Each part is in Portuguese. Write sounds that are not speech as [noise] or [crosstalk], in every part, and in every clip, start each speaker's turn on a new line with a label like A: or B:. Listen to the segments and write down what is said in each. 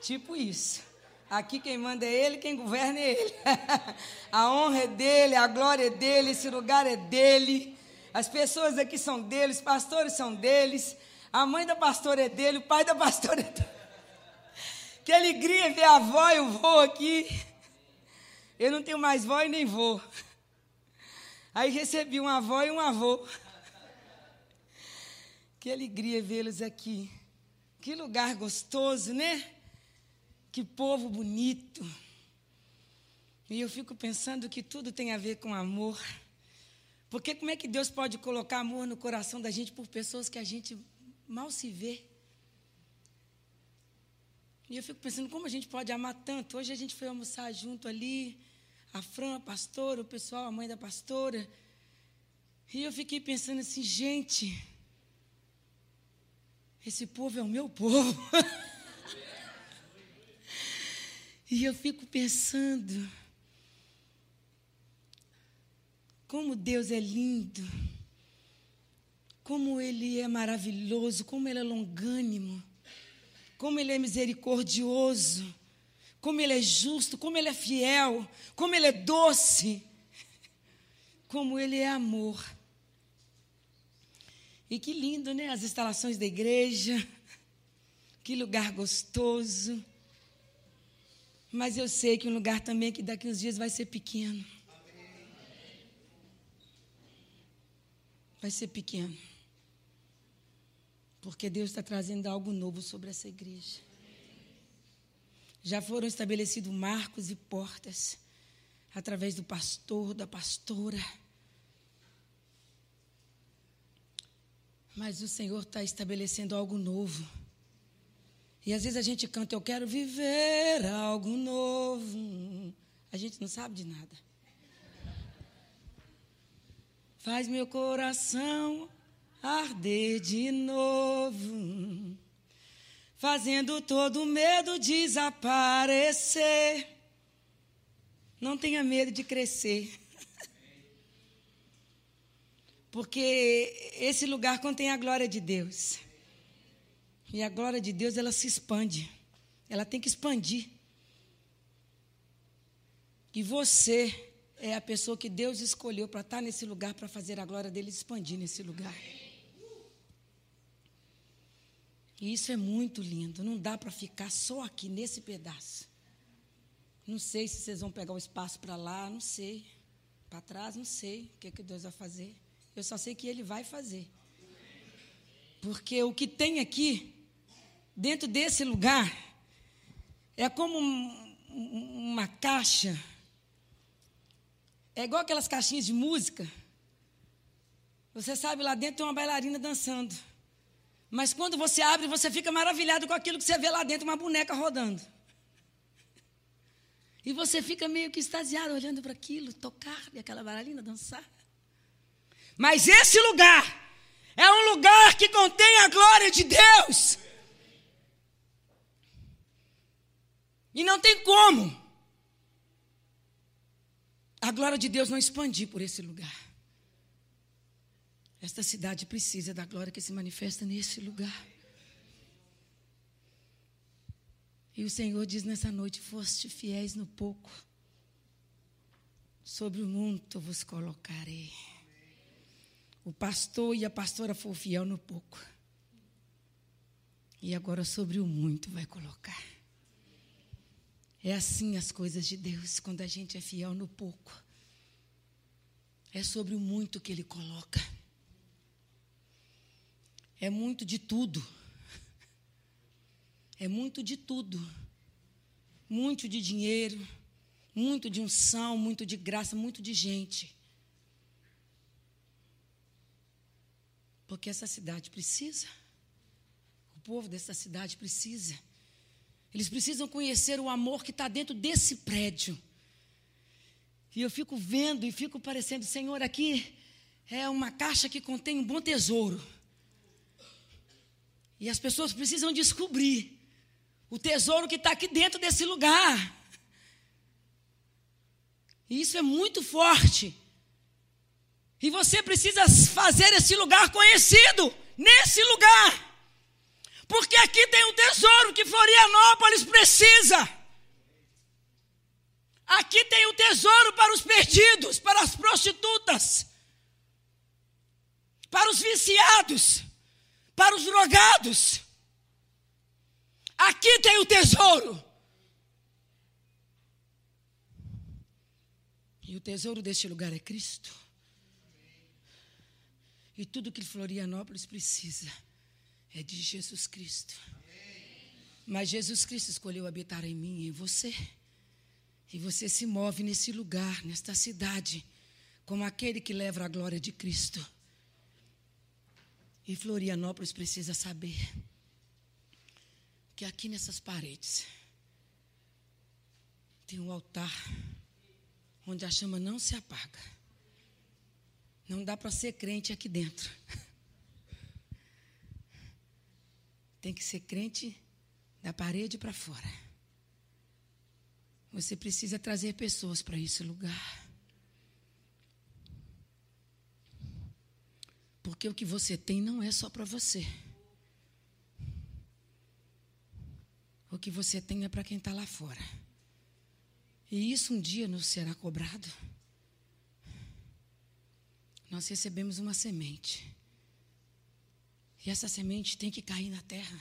A: Tipo isso. Aqui quem manda é ele, quem governa é ele. [laughs] a honra é dele, a glória é dele, esse lugar é dele. As pessoas aqui são deles, os pastores são deles. A mãe da pastora é dele, o pai da pastora é dele. [laughs] Que alegria ver a avó e o vô aqui. Eu não tenho mais vó e nem vô. Aí recebi uma avó e um avô. [laughs] Que alegria vê-los aqui. Que lugar gostoso, né? Que povo bonito. E eu fico pensando que tudo tem a ver com amor. Porque como é que Deus pode colocar amor no coração da gente por pessoas que a gente mal se vê? E eu fico pensando como a gente pode amar tanto. Hoje a gente foi almoçar junto ali, a Fran, a pastora, o pessoal, a mãe da pastora. E eu fiquei pensando assim, gente, esse povo é o meu povo. [laughs] e eu fico pensando, como Deus é lindo, como Ele é maravilhoso, como Ele é longânimo, como Ele é misericordioso, como Ele é justo, como Ele é fiel, como Ele é doce, como Ele é amor. E que lindo, né? As instalações da igreja. Que lugar gostoso. Mas eu sei que um lugar também que daqui uns dias vai ser pequeno. Vai ser pequeno. Porque Deus está trazendo algo novo sobre essa igreja. Já foram estabelecidos marcos e portas através do pastor, da pastora Mas o Senhor está estabelecendo algo novo. E às vezes a gente canta, eu quero viver algo novo. A gente não sabe de nada. Faz meu coração arder de novo, fazendo todo medo desaparecer. Não tenha medo de crescer. Porque esse lugar contém a glória de Deus. E a glória de Deus, ela se expande. Ela tem que expandir. E você é a pessoa que Deus escolheu para estar nesse lugar, para fazer a glória dele expandir nesse lugar. E isso é muito lindo. Não dá para ficar só aqui nesse pedaço. Não sei se vocês vão pegar o espaço para lá, não sei. Para trás, não sei o que, que Deus vai fazer. Eu só sei que Ele vai fazer. Porque o que tem aqui, dentro desse lugar, é como um, uma caixa. É igual aquelas caixinhas de música. Você sabe, lá dentro tem uma bailarina dançando. Mas quando você abre, você fica maravilhado com aquilo que você vê lá dentro, uma boneca rodando. E você fica meio que extasiado olhando para aquilo, tocar e aquela bailarina dançar. Mas esse lugar é um lugar que contém a glória de Deus. E não tem como a glória de Deus não expandir por esse lugar. Esta cidade precisa da glória que se manifesta nesse lugar. E o Senhor diz nessa noite: Foste fiéis no pouco, sobre o muito vos colocarei. O pastor e a pastora foram fiel no pouco. E agora sobre o muito vai colocar. É assim as coisas de Deus, quando a gente é fiel no pouco. É sobre o muito que Ele coloca. É muito de tudo. É muito de tudo. Muito de dinheiro, muito de unção, muito de graça, muito de gente. Porque essa cidade precisa. O povo dessa cidade precisa. Eles precisam conhecer o amor que está dentro desse prédio. E eu fico vendo e fico parecendo, Senhor, aqui é uma caixa que contém um bom tesouro. E as pessoas precisam descobrir o tesouro que está aqui dentro desse lugar. E isso é muito forte. E você precisa fazer esse lugar conhecido, nesse lugar. Porque aqui tem um tesouro que Florianópolis precisa. Aqui tem um tesouro para os perdidos, para as prostitutas, para os viciados, para os drogados. Aqui tem o tesouro. E o tesouro deste lugar é Cristo. E tudo que Florianópolis precisa é de Jesus Cristo. Mas Jesus Cristo escolheu habitar em mim e em você. E você se move nesse lugar, nesta cidade, como aquele que leva a glória de Cristo. E Florianópolis precisa saber que aqui nessas paredes tem um altar onde a chama não se apaga. Não dá para ser crente aqui dentro. [laughs] Tem que ser crente da parede para fora. Você precisa trazer pessoas para esse lugar. Porque o que você tem não é só para você. O que você tem é para quem está lá fora. E isso um dia nos será cobrado. Nós recebemos uma semente. E essa semente tem que cair na terra.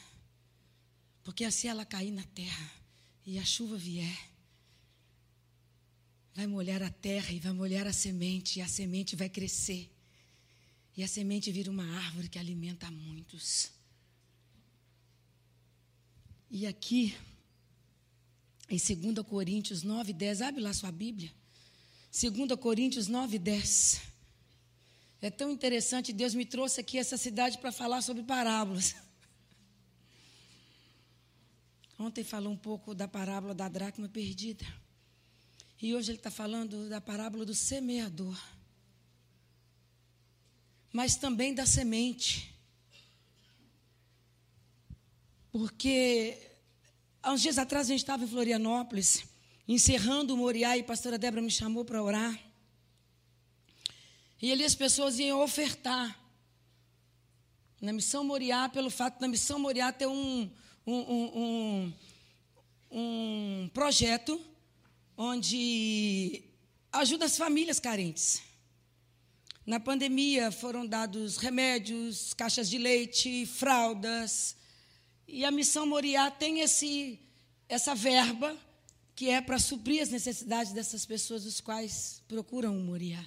A: Porque assim ela cair na terra e a chuva vier, vai molhar a terra e vai molhar a semente, e a semente vai crescer. E a semente vira uma árvore que alimenta muitos. E aqui, em 2 Coríntios 9, 10, abre lá sua Bíblia. 2 Coríntios 9, 10. É tão interessante, Deus me trouxe aqui essa cidade para falar sobre parábolas. [laughs] Ontem falou um pouco da parábola da dracma perdida. E hoje ele está falando da parábola do semeador. Mas também da semente. Porque há uns dias atrás a gente estava em Florianópolis, encerrando o Moriá, e a pastora Débora me chamou para orar. E ali as pessoas iam ofertar na missão Moriá, pelo fato da missão Moriá ter um, um, um, um, projeto onde ajuda as famílias carentes. Na pandemia foram dados remédios, caixas de leite, fraldas, e a missão Moriá tem esse, essa verba que é para suprir as necessidades dessas pessoas, os quais procuram o Moriá.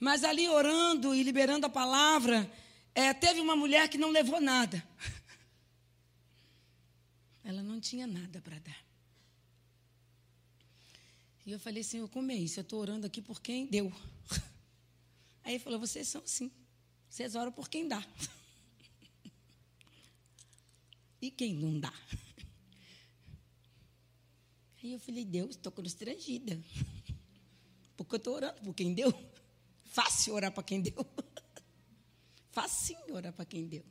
A: Mas ali orando e liberando a palavra, é, teve uma mulher que não levou nada. [laughs] Ela não tinha nada para dar. E eu falei, Senhor, como é isso? Eu estou orando aqui por quem deu. [laughs] Aí ele falou, vocês são assim. Vocês oram por quem dá. [laughs] E quem não dá? Aí eu falei, Deus, estou constrangida. Porque eu estou orando por quem deu. Fácil orar para quem deu. [laughs] Facinho orar para quem deu.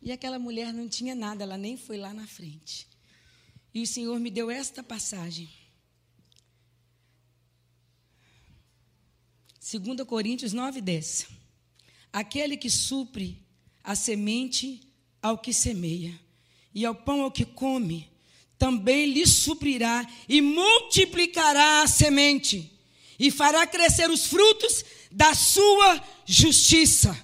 A: E aquela mulher não tinha nada, ela nem foi lá na frente. E o Senhor me deu esta passagem. 2 Coríntios 9, 10. Aquele que supre a semente ao que semeia, e ao pão ao que come, também lhe suprirá e multiplicará a semente, e fará crescer os frutos da sua justiça,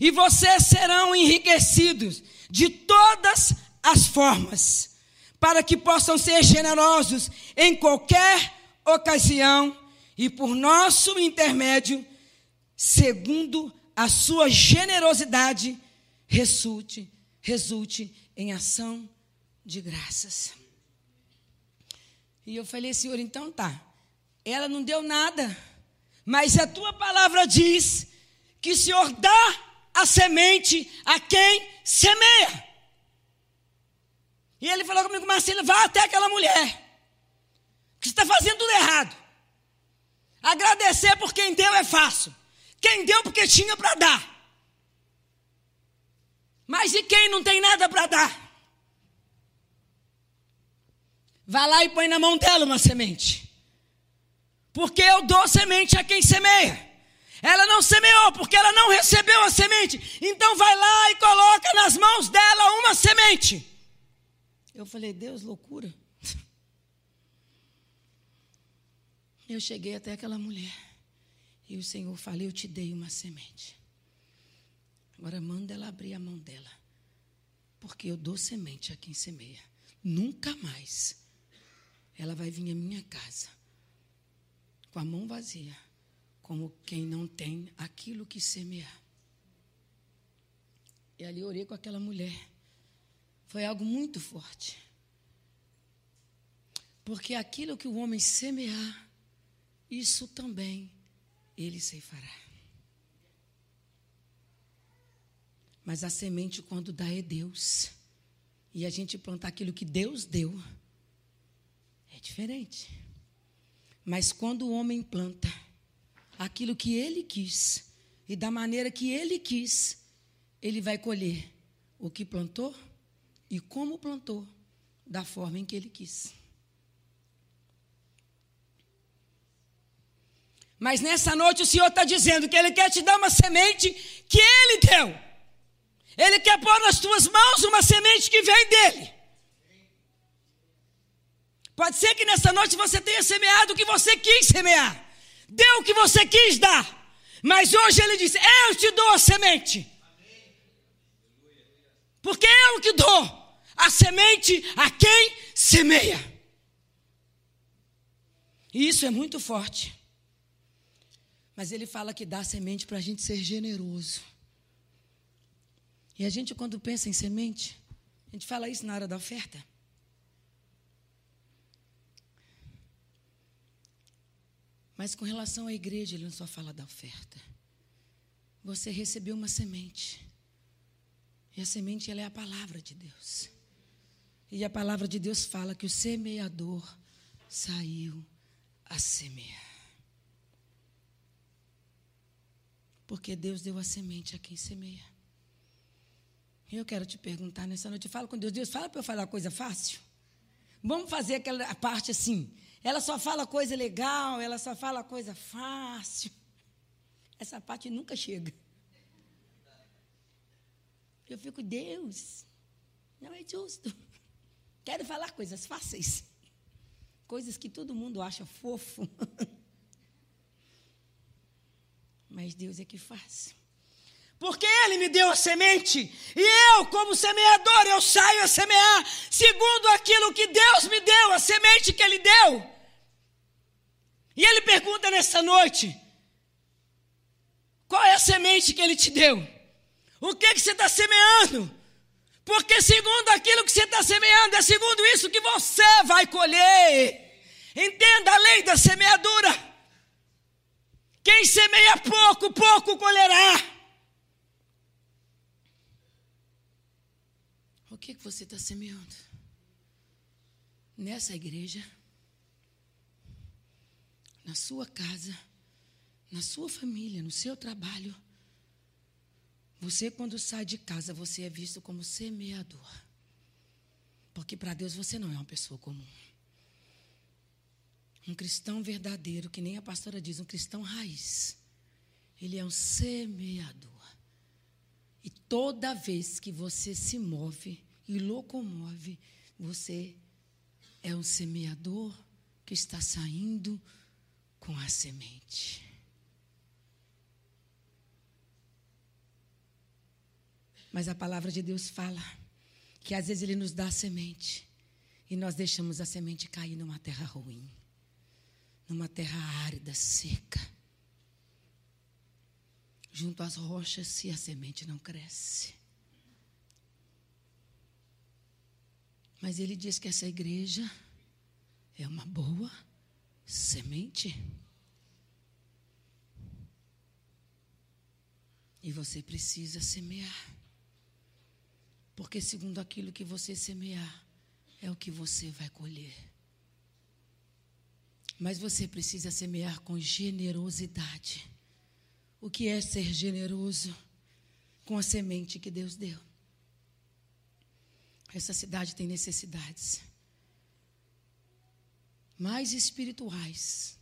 A: e vocês serão enriquecidos de todas as formas, para que possam ser generosos em qualquer ocasião e por nosso intermédio, segundo a sua generosidade, resulte resulte em ação de graças. E eu falei, Senhor, então tá. Ela não deu nada, mas a tua palavra diz que o Senhor dá a semente a quem semeia. E ele falou comigo, Marcelo, vá até aquela mulher, que está fazendo tudo errado. Agradecer por quem deu é fácil. Quem deu porque tinha para dar. Mas e quem não tem nada para dar? Vai lá e põe na mão dela uma semente. Porque eu dou semente a quem semeia. Ela não semeou porque ela não recebeu a semente. Então vai lá e coloca nas mãos dela uma semente. Eu falei, Deus, loucura. [laughs] Eu cheguei até aquela mulher. E o Senhor falou: Eu te dei uma semente. Agora manda ela abrir a mão dela. Porque eu dou semente a quem semeia. Nunca mais ela vai vir à minha casa com a mão vazia, como quem não tem aquilo que semear. E ali orei com aquela mulher. Foi algo muito forte. Porque aquilo que o homem semear, isso também ele ceifará. Mas a semente, quando dá, é Deus. E a gente plantar aquilo que Deus deu, é diferente. Mas quando o homem planta aquilo que ele quis, e da maneira que ele quis, ele vai colher o que plantou e como plantou, da forma em que ele quis. Mas nessa noite o Senhor está dizendo que Ele quer te dar uma semente que Ele deu. Ele quer pôr nas tuas mãos uma semente que vem dEle. Pode ser que nessa noite você tenha semeado o que você quis semear, deu o que você quis dar, mas hoje Ele diz: Eu te dou a semente. Porque eu que dou a semente a quem semeia. E isso é muito forte. Mas ele fala que dá semente para a gente ser generoso. E a gente, quando pensa em semente, a gente fala isso na hora da oferta. Mas com relação à igreja, ele não só fala da oferta. Você recebeu uma semente. E a semente ela é a palavra de Deus. E a palavra de Deus fala que o semeador saiu a semear. Porque Deus deu a semente a quem semeia. Eu quero te perguntar nessa noite, fala com Deus, Deus, fala para eu falar coisa fácil. Vamos fazer aquela parte assim. Ela só fala coisa legal, ela só fala coisa fácil. Essa parte nunca chega. Eu fico, Deus, não é justo. Quero falar coisas fáceis. Coisas que todo mundo acha fofo. [laughs] mas Deus é que faz. Porque Ele me deu a semente, e eu, como semeador, eu saio a semear segundo aquilo que Deus me deu, a semente que Ele deu. E Ele pergunta nessa noite: qual é a semente que Ele te deu? O que, que você está semeando? Porque segundo aquilo que você está semeando, é segundo isso que você vai colher. Entenda a lei da semeadura. Quem semeia pouco, pouco colherá. O que, que você está semeando? Nessa igreja, na sua casa, na sua família, no seu trabalho. Você, quando sai de casa, você é visto como semeador. Porque para Deus você não é uma pessoa comum. Um cristão verdadeiro, que nem a pastora diz, um cristão raiz. Ele é um semeador. E toda vez que você se move e locomove, você é um semeador que está saindo com a semente. Mas a palavra de Deus fala que às vezes Ele nos dá a semente e nós deixamos a semente cair numa terra ruim numa terra árida, seca, junto às rochas, se a semente não cresce. Mas ele diz que essa igreja é uma boa semente. E você precisa semear. Porque, segundo aquilo que você semear, é o que você vai colher. Mas você precisa semear com generosidade. O que é ser generoso? Com a semente que Deus deu. Essa cidade tem necessidades mais espirituais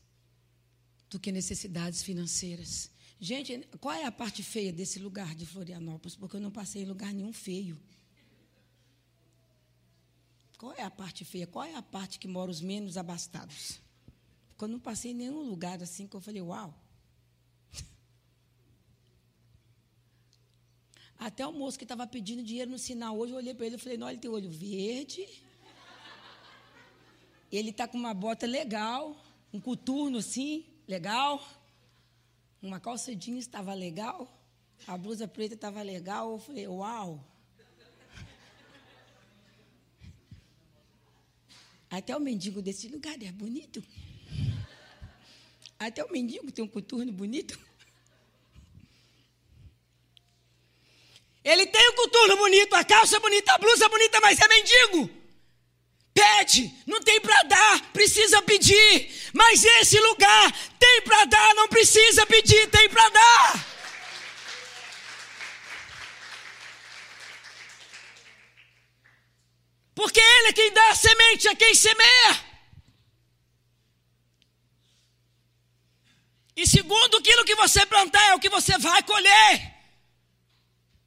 A: do que necessidades financeiras. Gente, qual é a parte feia desse lugar de Florianópolis? Porque eu não passei em lugar nenhum feio. Qual é a parte feia? Qual é a parte que mora os menos abastados? Porque eu não passei em nenhum lugar assim que eu falei, uau. [laughs] Até o moço que estava pedindo dinheiro no sinal hoje, eu olhei para ele e falei, não, ele tem olho verde. Ele está com uma bota legal, um coturno assim, legal. Uma calça jeans estava legal. A blusa preta estava legal. Eu falei, uau. Até o mendigo desse lugar é bonito. Até o mendigo tem um coturno bonito. Ele tem o coturno bonito, a calça bonita, a blusa bonita, mas é mendigo. Pede, não tem para dar, precisa pedir. Mas esse lugar tem para dar, não precisa pedir, tem para dar. Porque Ele é quem dá a semente, é quem semeia. E segundo aquilo que você plantar, é o que você vai colher.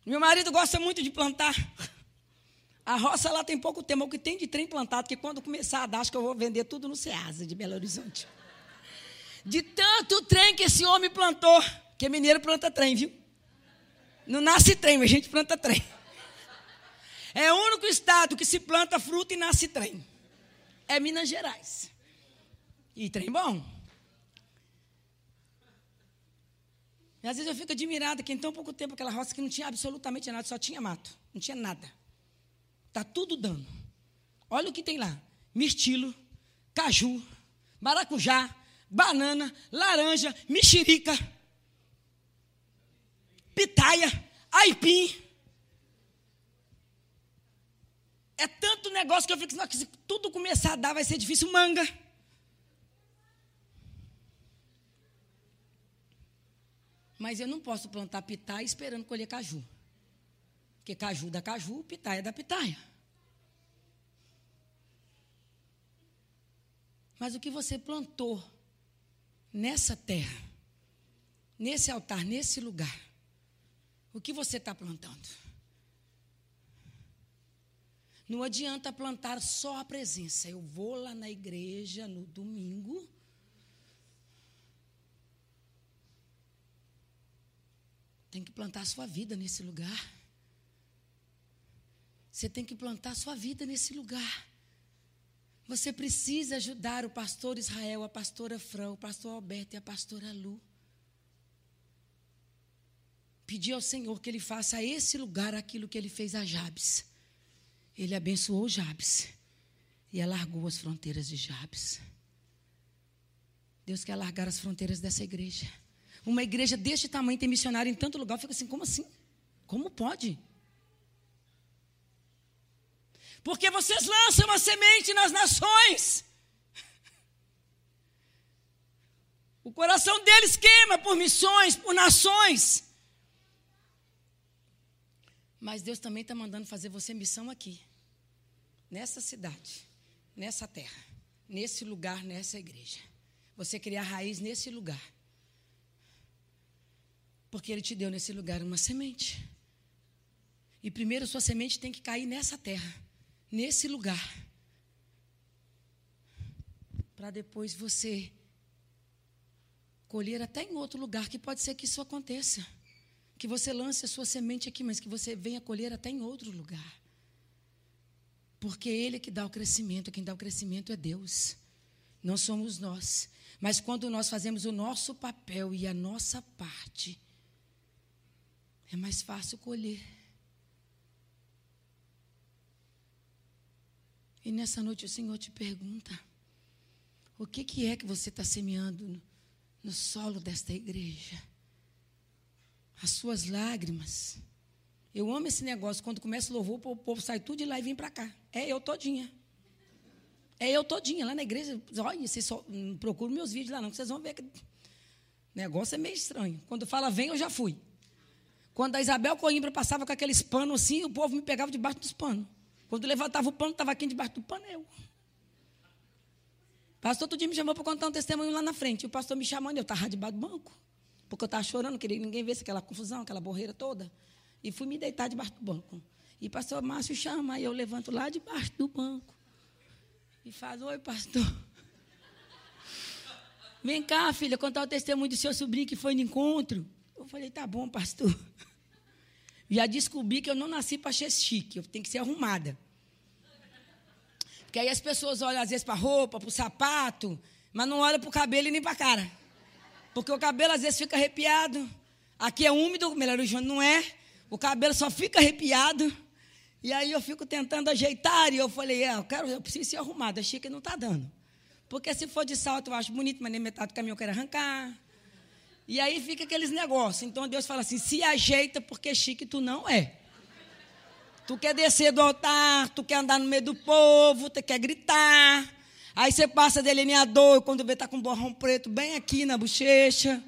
A: Meu marido gosta muito de plantar. A roça lá tem pouco tempo, o que tem de trem plantado, que quando começar a dar, acho que eu vou vender tudo no Ceasa de Belo Horizonte. De tanto trem que esse homem plantou, que mineiro planta trem, viu? Não nasce trem, mas a gente planta trem. É o único estado que se planta fruta e nasce trem. É Minas Gerais. E trem bom. E às vezes eu fico admirada que em tão pouco tempo aquela roça que não tinha absolutamente nada, só tinha mato, não tinha nada. Está tudo dando. Olha o que tem lá: mirtilo, caju, maracujá, banana, laranja, mexerica, pitaia, aipim. É tanto negócio que eu fico se tudo começar a dar, vai ser difícil. Manga. Mas eu não posso plantar pitaia esperando colher caju. Porque caju dá caju, pitaia dá pitaia. Mas o que você plantou nessa terra, nesse altar, nesse lugar, o que você está plantando? Não adianta plantar só a presença. Eu vou lá na igreja no domingo tem que plantar a sua vida nesse lugar. Você tem que plantar sua vida nesse lugar. Você precisa ajudar o pastor Israel, a pastora Fran, o pastor Alberto e a pastora Lu. Pedir ao Senhor que Ele faça a esse lugar aquilo que Ele fez a Jabes. Ele abençoou Jabes e alargou as fronteiras de Jabes. Deus quer alargar as fronteiras dessa igreja uma igreja deste tamanho tem missionário em tanto lugar. Eu fico assim, como assim? Como pode? Porque vocês lançam a semente nas nações. O coração deles queima por missões, por nações. Mas Deus também está mandando fazer você missão aqui, nessa cidade, nessa terra, nesse lugar, nessa igreja. Você criar raiz nesse lugar. Porque Ele te deu nesse lugar uma semente. E primeiro sua semente tem que cair nessa terra, nesse lugar. Para depois você colher até em outro lugar, que pode ser que isso aconteça. Que você lance a sua semente aqui, mas que você venha colher até em outro lugar. Porque Ele é que dá o crescimento, quem dá o crescimento é Deus, não somos nós. Mas quando nós fazemos o nosso papel e a nossa parte, é mais fácil colher. E nessa noite o Senhor te pergunta: o que, que é que você está semeando no, no solo desta igreja? As suas lágrimas. Eu amo esse negócio. Quando começa o louvor, o povo sai tudo de lá e vem para cá. É eu todinha. É eu todinha. Lá na igreja, olha, vocês só, não procuram meus vídeos lá não, vocês vão ver que o negócio é meio estranho. Quando fala vem, eu já fui. Quando a Isabel Coimbra passava com aqueles panos assim, o povo me pegava debaixo dos panos. Quando levantava o pano, estava aqui debaixo do pano, eu. O pastor todo dia me chamou para contar um testemunho lá na frente. O pastor me chamando, eu estava debaixo do banco. porque eu estava chorando, queria que ninguém visse aquela confusão, aquela borreira toda. E fui me deitar debaixo do banco. E pastor Márcio chama, aí eu levanto lá debaixo do banco. E faz, oi, pastor. [laughs] Vem cá, filha, contar o testemunho do seu sobrinho que foi no encontro. Eu falei, tá bom, pastor. Já descobri que eu não nasci para ser chique, eu tenho que ser arrumada. Porque aí as pessoas olham às vezes para roupa, para o sapato, mas não olham para o cabelo e nem para a cara. Porque o cabelo às vezes fica arrepiado. Aqui é úmido, melhor o não é. O cabelo só fica arrepiado. E aí eu fico tentando ajeitar. E eu falei, é, eu, quero, eu preciso ser arrumada. Achei que não está dando. Porque se for de salto eu acho bonito, mas nem metade do caminho eu quero arrancar. E aí fica aqueles negócios. Então Deus fala assim: se ajeita, porque chique tu não é. Tu quer descer do altar, tu quer andar no meio do povo, tu quer gritar. Aí você passa delineador, quando vê tá com borrão preto bem aqui na bochecha.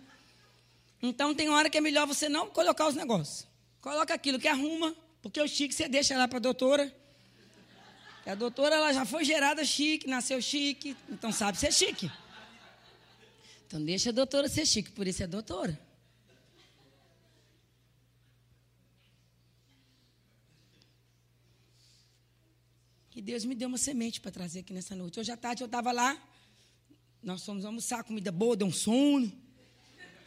A: Então tem hora que é melhor você não colocar os negócios. Coloca aquilo que arruma, porque o chique você deixa lá para a doutora. a doutora ela já foi gerada chique, nasceu chique, então sabe ser chique. Então deixa a doutora ser chique, por isso é doutora. E Deus me deu uma semente para trazer aqui nessa noite. Hoje à tarde eu estava lá, nós fomos almoçar, comida boa, deu um sono.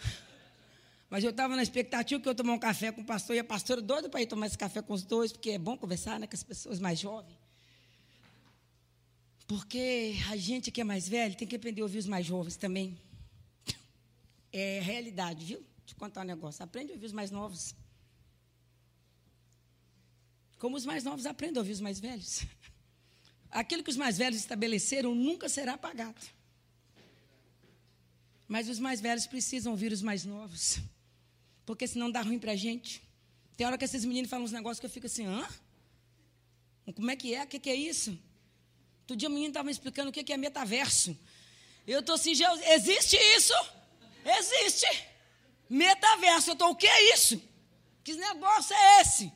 A: [laughs] Mas eu estava na expectativa que eu tomar um café com o pastor e a pastora doida para ir tomar esse café com os dois, porque é bom conversar né, com as pessoas mais jovens. Porque a gente que é mais velho tem que aprender a ouvir os mais jovens também. É realidade, viu? Eu contar um negócio. Aprende a ouvir os mais novos. Como os mais novos aprendem a ouvir os mais velhos. [laughs] Aquilo que os mais velhos estabeleceram nunca será apagado. Mas os mais velhos precisam ouvir os mais novos. Porque senão dá ruim para a gente. Tem hora que esses meninos falam uns negócios que eu fico assim, hã? Como é que é? O que, é isso? Todo dia o menino estava me explicando o que, que é metaverso. Eu estou assim, existe isso? Existe. Metaverso. Eu estou, o que é isso? Que negócio é esse?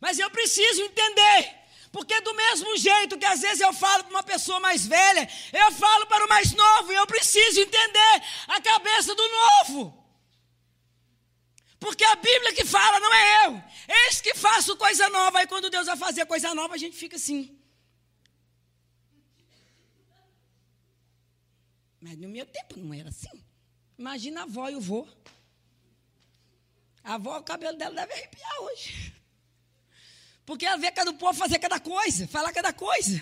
A: Mas eu preciso entender. Porque do mesmo jeito que às vezes eu falo para uma pessoa mais velha, eu falo para o mais novo, e eu preciso entender a cabeça do novo. Porque a Bíblia que fala, não é eu. Eis que faço coisa nova. Aí quando Deus vai fazer coisa nova, a gente fica assim. Mas no meu tempo não era assim. Imagina a avó e o vô. A avó, o cabelo dela deve arrepiar hoje. Porque ela vê cada povo fazer cada coisa, falar cada coisa.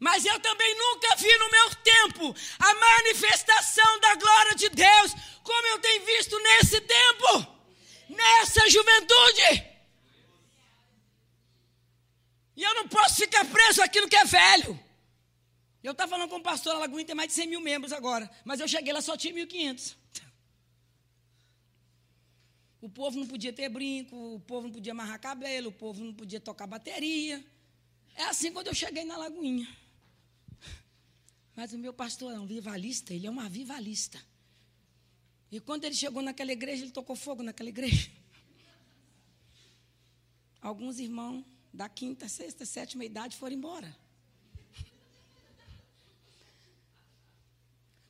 A: Mas eu também nunca vi no meu tempo a manifestação da glória de Deus, como eu tenho visto nesse tempo, nessa juventude. E eu não posso ficar preso àquilo que é velho. Eu estava falando com o pastor, a Lagoinha tem mais de 100 mil membros agora, mas eu cheguei lá só tinha 1.500. O povo não podia ter brinco, o povo não podia amarrar cabelo, o povo não podia tocar bateria. É assim quando eu cheguei na Lagoinha. Mas o meu pastor é um vivalista, ele é um avivalista. E quando ele chegou naquela igreja, ele tocou fogo naquela igreja. Alguns irmãos da quinta, sexta, sétima idade foram embora.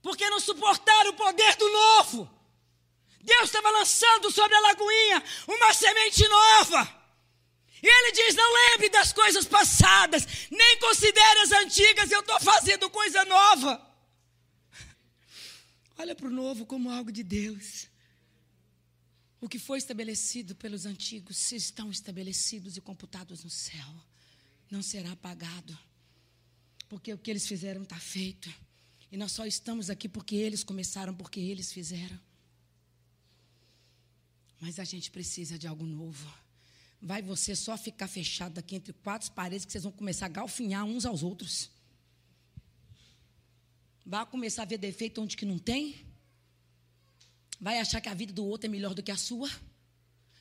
A: Porque não suportaram o poder do novo. Deus estava lançando sobre a lagoinha uma semente nova. E ele diz: Não lembre das coisas passadas, nem considere as antigas, eu estou fazendo coisa nova. [laughs] Olha para o novo como algo de Deus. O que foi estabelecido pelos antigos, se estão estabelecidos e computados no céu, não será apagado, porque o que eles fizeram está feito. E nós só estamos aqui porque eles começaram, porque eles fizeram. Mas a gente precisa de algo novo. Vai você só ficar fechado aqui entre quatro paredes que vocês vão começar a galfinhar uns aos outros. Vai começar a ver defeito onde que não tem. Vai achar que a vida do outro é melhor do que a sua.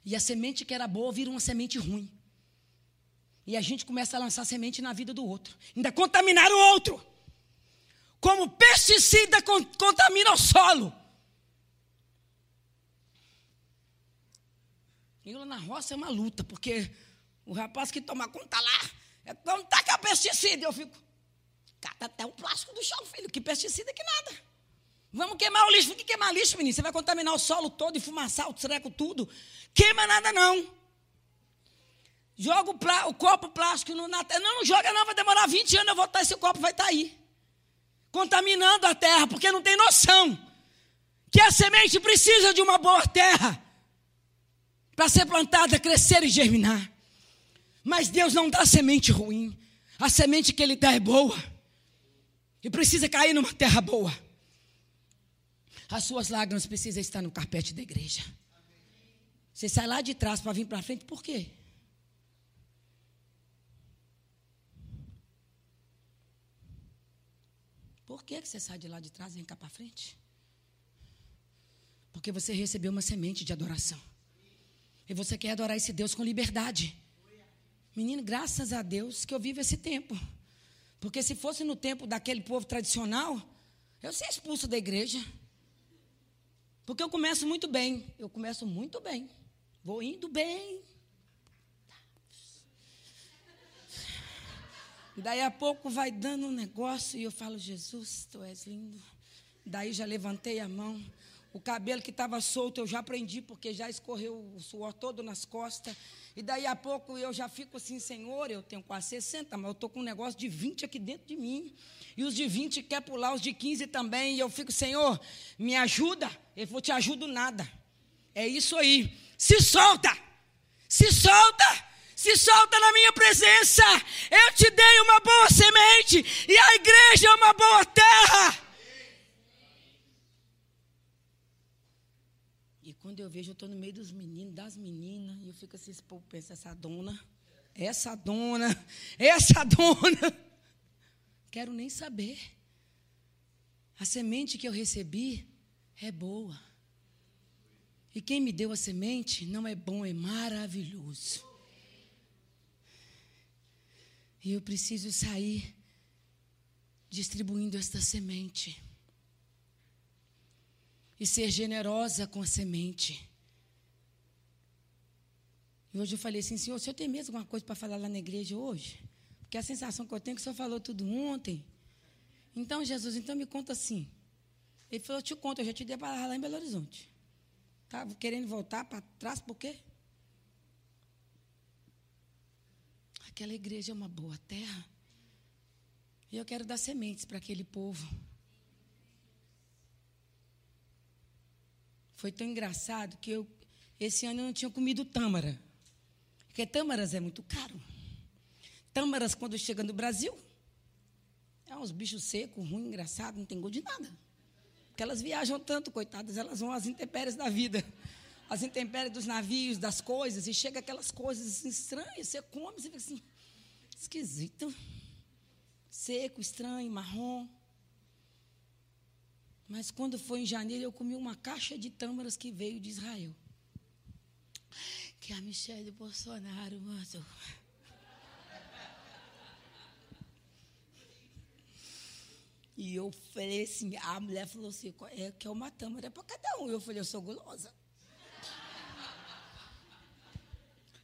A: E a semente que era boa vira uma semente ruim. E a gente começa a lançar semente na vida do outro. Ainda contaminar o outro. Como pesticida contamina o solo. E lá na roça é uma luta, porque o rapaz que toma conta lá, é quando taca pesticida, eu fico, cata até o plástico do chão, filho, que pesticida que nada. Vamos queimar o lixo. Por que queimar lixo, menino? Você vai contaminar o solo todo e fumaçar o treco tudo. Queima nada, não. Joga o, o copo plástico no, terra. Não, não joga não, vai demorar 20 anos, eu vou estar, esse copo vai estar aí. Contaminando a terra, porque não tem noção que a semente precisa de uma boa terra para ser plantada, crescer e germinar. Mas Deus não dá semente ruim. A semente que Ele dá é boa. E precisa cair numa terra boa. As suas lágrimas precisam estar no carpete da igreja. Você sai lá de trás para vir para frente, por quê? Por que, que você sai de lá de trás e vem cá para frente? Porque você recebeu uma semente de adoração. E você quer adorar esse Deus com liberdade. Menino, graças a Deus que eu vivo esse tempo. Porque se fosse no tempo daquele povo tradicional, eu seria expulso da igreja. Porque eu começo muito bem. Eu começo muito bem. Vou indo bem. Daí a pouco vai dando um negócio e eu falo, Jesus, tu és lindo. Daí já levantei a mão. O cabelo que estava solto eu já prendi, porque já escorreu o suor todo nas costas. E daí a pouco eu já fico assim, Senhor, eu tenho quase 60, mas eu estou com um negócio de 20 aqui dentro de mim. E os de 20 quer pular, os de 15 também. E eu fico, Senhor, me ajuda. Eu vou te ajudo nada. É isso aí. Se solta! Se solta! Se solta na minha presença. Eu te dei uma boa semente. E a igreja é uma boa terra. Quando eu vejo, eu estou no meio dos meninos, das meninas, e eu fico assim, esse povo pensa, essa dona, essa dona, essa [laughs] dona. Quero nem saber. A semente que eu recebi é boa. E quem me deu a semente não é bom, é maravilhoso. E eu preciso sair distribuindo esta semente e ser generosa com a semente. E hoje eu falei assim, Senhor, o senhor tem mesmo alguma coisa para falar lá na igreja hoje? Porque a sensação que eu tenho é que o senhor falou tudo ontem. Então, Jesus, então me conta assim. Ele falou, eu te conto, eu já te dei para lá em Belo Horizonte. Estava querendo voltar para trás, por quê? Aquela igreja é uma boa terra. E eu quero dar sementes para aquele povo. Foi tão engraçado que eu, esse ano eu não tinha comido tâmara. Porque tâmaras é muito caro. Tâmaras, quando chega no Brasil, é uns bichos secos, ruins, engraçados, não tem gosto de nada. Porque elas viajam tanto, coitadas, elas vão às intempéries da vida. Às intempéries dos navios, das coisas, e chega aquelas coisas estranhas, você come, você fica assim, esquisito. Seco, estranho, marrom. Mas quando foi em janeiro, eu comi uma caixa de tâmaras que veio de Israel. Que a Michelle Bolsonaro mandou. E eu falei assim, a mulher falou assim, é que é uma tâmara para cada um. Eu falei, eu sou gulosa.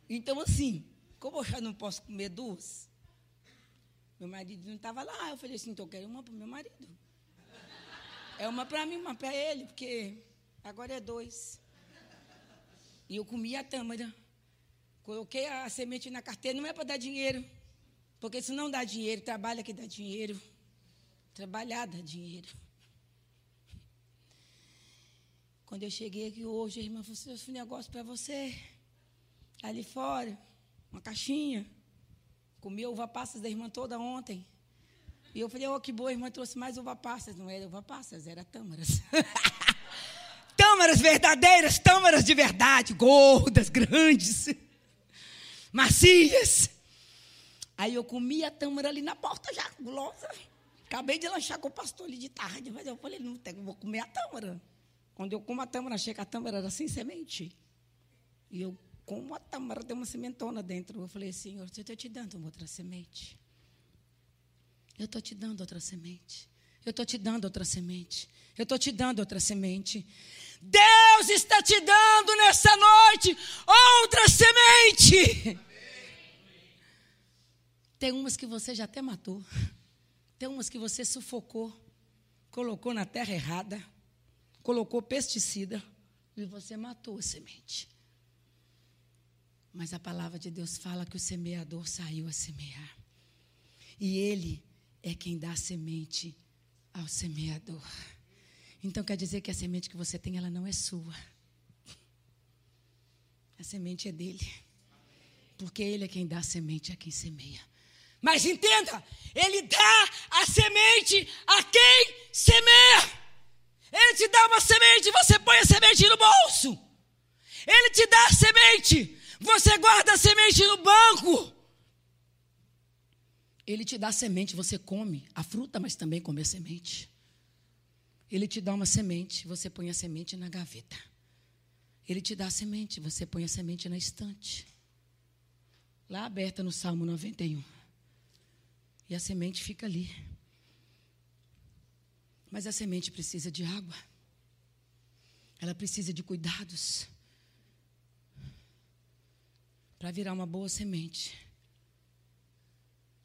A: Então, assim, como eu já não posso comer duas, meu marido não estava lá. Eu falei assim, então eu quero uma para meu marido. É uma para mim, uma para ele, porque agora é dois. E eu comi a tâmara. Coloquei a semente na carteira, não é para dar dinheiro. Porque se não dá dinheiro, trabalha que dá dinheiro. Trabalhar dá dinheiro. Quando eu cheguei aqui hoje, a irmã falou assim, eu um negócio para você. Ali fora, uma caixinha. Comi uva passas da irmã toda ontem. E eu falei, oh, que boa, a irmã trouxe mais uva passas. Não era uva passas, era tâmaras. [laughs] tâmaras verdadeiras, tâmaras de verdade, gordas, grandes, macias. Aí eu comi a tâmara ali na porta já, gulosa. Acabei de lanchar com o pastor ali de tarde, mas eu falei, não, vou comer a tâmara. Quando eu como a tâmara, achei que a tâmara era sem semente. E eu como a tâmara, tem uma sementona dentro. Eu falei, Senhor, eu estou te dando uma outra semente. Eu estou te dando outra semente. Eu estou te dando outra semente. Eu estou te dando outra semente. Deus está te dando nessa noite outra semente. Tem umas que você já até matou. Tem umas que você sufocou, colocou na terra errada. colocou pesticida e você matou a semente. Mas a palavra de Deus fala que o semeador saiu a semear. E ele é quem dá a semente ao semeador. Então quer dizer que a semente que você tem, ela não é sua. A semente é dele. Porque ele é quem dá a semente a quem semeia. Mas entenda, ele dá a semente a quem semeia. Ele te dá uma semente, você põe a semente no bolso. Ele te dá a semente, você guarda a semente no banco. Ele te dá semente, você come a fruta, mas também come a semente. Ele te dá uma semente, você põe a semente na gaveta. Ele te dá a semente, você põe a semente na estante. Lá aberta no Salmo 91. E a semente fica ali. Mas a semente precisa de água. Ela precisa de cuidados. Para virar uma boa semente.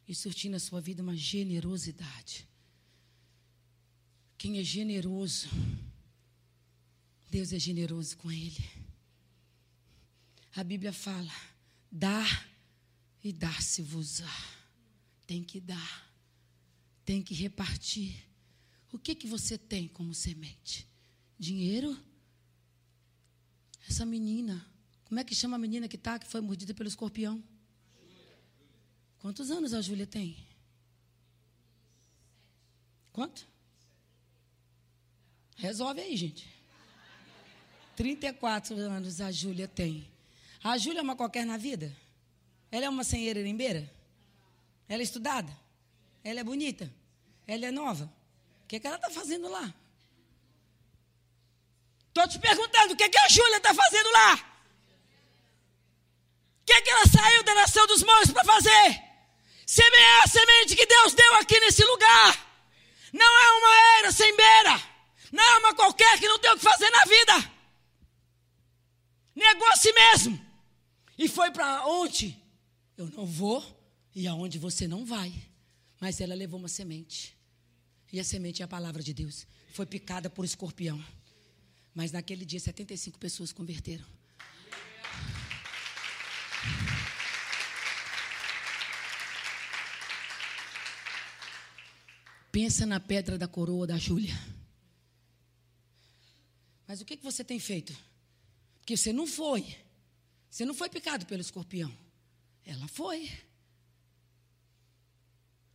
A: E surtir na sua vida uma generosidade. Quem é generoso, Deus é generoso com ele. A Bíblia fala: dá e dá-se-vos-á. Tem que dar, tem que repartir. O que que você tem como semente? Dinheiro? Essa menina, como é que chama a menina que tá que foi mordida pelo escorpião? Quantos anos a Júlia tem? Quanto? Resolve aí, gente. 34 anos a Júlia tem. A Júlia é uma qualquer na vida? Ela é uma senheira limbeira? Ela é estudada? Ela é bonita? Ela é nova? O que, é que ela está fazendo lá? Estou te perguntando, o que, é que a Júlia está fazendo lá? O que, é que ela saiu da nação dos montes para fazer? Semear a semente que Deus deu aqui nesse lugar. Não é uma era sem beira. Não é uma qualquer que não tem o que fazer na vida. Negou a si mesmo. E foi para onde? Eu não vou e aonde você não vai. Mas ela levou uma semente. E a semente é a palavra de Deus. Foi picada por escorpião. Mas naquele dia 75 pessoas converteram. Pensa na pedra da coroa da Júlia. Mas o que, que você tem feito? Porque você não foi. Você não foi picado pelo escorpião. Ela foi.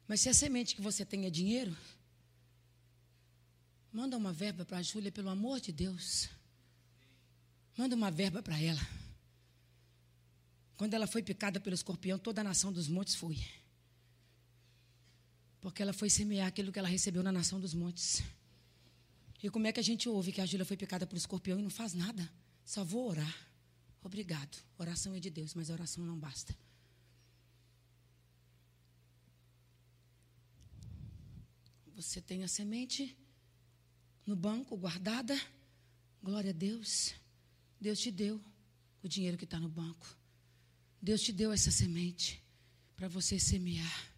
A: Mas se a semente que você tem é dinheiro, manda uma verba para a Júlia, pelo amor de Deus. Manda uma verba para ela. Quando ela foi picada pelo escorpião, toda a nação dos montes foi. Porque ela foi semear aquilo que ela recebeu na nação dos montes. E como é que a gente ouve que a Júlia foi picada por escorpião e não faz nada? Só vou orar. Obrigado. Oração é de Deus, mas oração não basta. Você tem a semente no banco guardada. Glória a Deus. Deus te deu o dinheiro que está no banco. Deus te deu essa semente para você semear.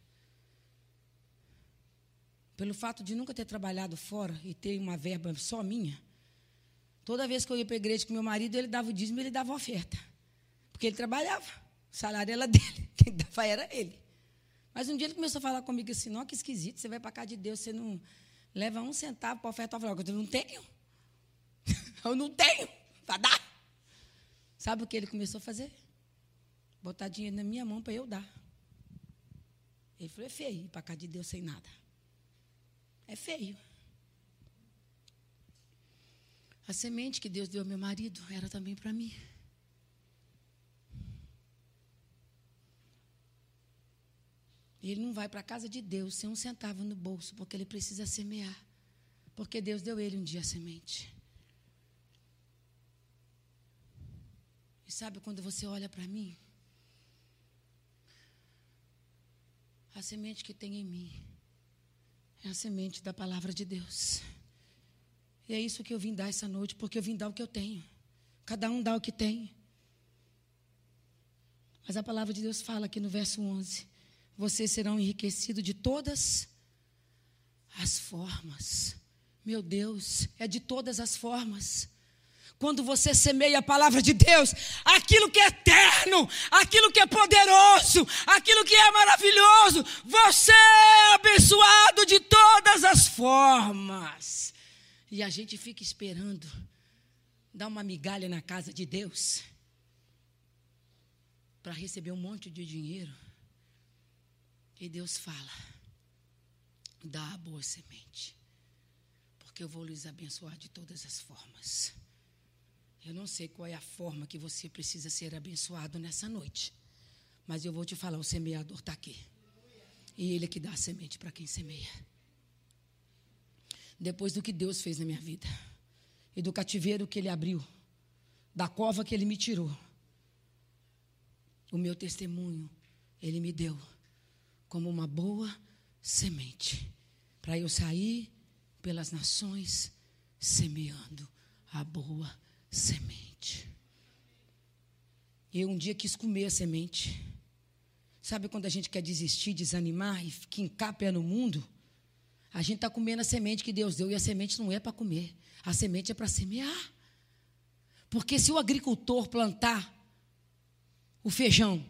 A: Pelo fato de nunca ter trabalhado fora e ter uma verba só minha, toda vez que eu ia para a igreja com meu marido, ele dava o dízimo e ele dava oferta. Porque ele trabalhava. O salário era [laughs] dele. Quem dava era ele. Mas um dia ele começou a falar comigo assim: não, que esquisito, você vai para cá de Deus, você não leva um centavo para oferta. Eu falei: eu não tenho. [laughs] eu não tenho para dar. Sabe o que ele começou a fazer? Botar dinheiro na minha mão para eu dar. Ele falou: é feio ir para cá de Deus sem nada. É feio. A semente que Deus deu ao meu marido era também para mim. Ele não vai para a casa de Deus sem um centavo no bolso, porque ele precisa semear. Porque Deus deu ele um dia a semente. E sabe quando você olha para mim? A semente que tem em mim é a semente da palavra de Deus. E é isso que eu vim dar essa noite, porque eu vim dar o que eu tenho. Cada um dá o que tem. Mas a palavra de Deus fala aqui no verso 11: vocês serão enriquecidos de todas as formas. Meu Deus, é de todas as formas. Quando você semeia a palavra de Deus, aquilo que é eterno, aquilo que é poderoso, aquilo que é maravilhoso, você é abençoado de todas as formas. E a gente fica esperando dar uma migalha na casa de Deus para receber um monte de dinheiro. E Deus fala: dá a boa semente, porque eu vou lhes abençoar de todas as formas. Eu não sei qual é a forma que você precisa ser abençoado nessa noite. Mas eu vou te falar: o semeador está aqui. E ele é que dá a semente para quem semeia. Depois do que Deus fez na minha vida, e do cativeiro que ele abriu, da cova que ele me tirou, o meu testemunho ele me deu como uma boa semente para eu sair pelas nações semeando a boa semente semente. Eu um dia quis comer a semente. Sabe quando a gente quer desistir, desanimar e quincar pé no mundo? A gente está comendo a semente que Deus deu e a semente não é para comer. A semente é para semear. Porque se o agricultor plantar o feijão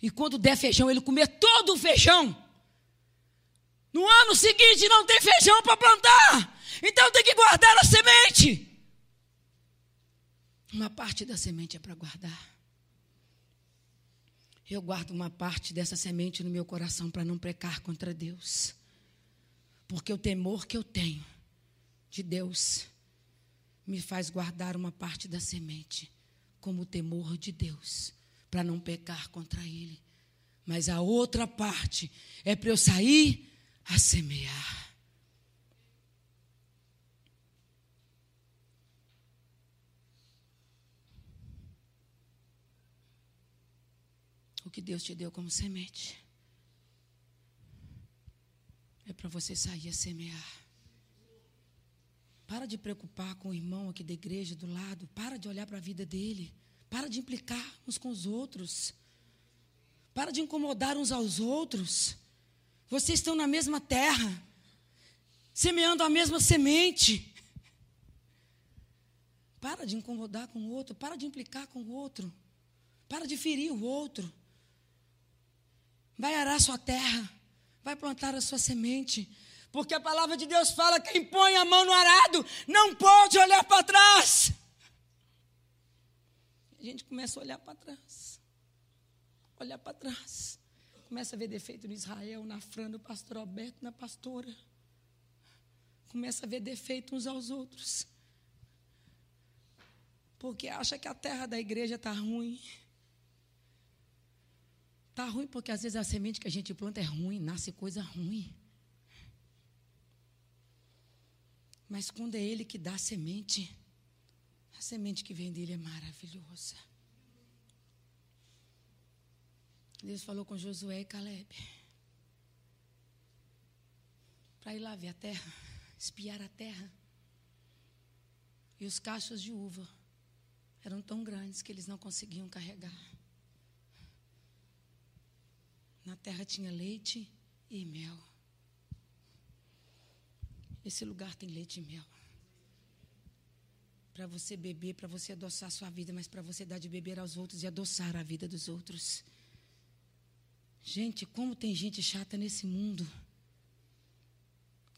A: e quando der feijão ele comer todo o feijão, no ano seguinte não tem feijão para plantar. Então tem que guardar a semente. Uma parte da semente é para guardar. Eu guardo uma parte dessa semente no meu coração para não pecar contra Deus. Porque o temor que eu tenho de Deus me faz guardar uma parte da semente como o temor de Deus, para não pecar contra Ele. Mas a outra parte é para eu sair a semear. Que Deus te deu como semente. É para você sair a semear. Para de preocupar com o irmão aqui da igreja do lado. Para de olhar para a vida dele. Para de implicar uns com os outros. Para de incomodar uns aos outros. Vocês estão na mesma terra, semeando a mesma semente. Para de incomodar com o outro, para de implicar com o outro, para de ferir o outro vai arar sua terra, vai plantar a sua semente. Porque a palavra de Deus fala: quem põe a mão no arado não pode olhar para trás. A gente começa a olhar para trás, olhar para trás. Começa a ver defeito no Israel, na Fran, no pastor Alberto, na pastora. Começa a ver defeito uns aos outros. Porque acha que a terra da igreja está ruim. Está ruim porque às vezes a semente que a gente planta é ruim, nasce coisa ruim. Mas quando é Ele que dá a semente, a semente que vem dele é maravilhosa. Deus falou com Josué e Caleb para ir lá ver a terra, espiar a terra. E os cachos de uva eram tão grandes que eles não conseguiam carregar. Na terra tinha leite e mel. Esse lugar tem leite e mel. Para você beber, para você adoçar a sua vida, mas para você dar de beber aos outros e adoçar a vida dos outros. Gente, como tem gente chata nesse mundo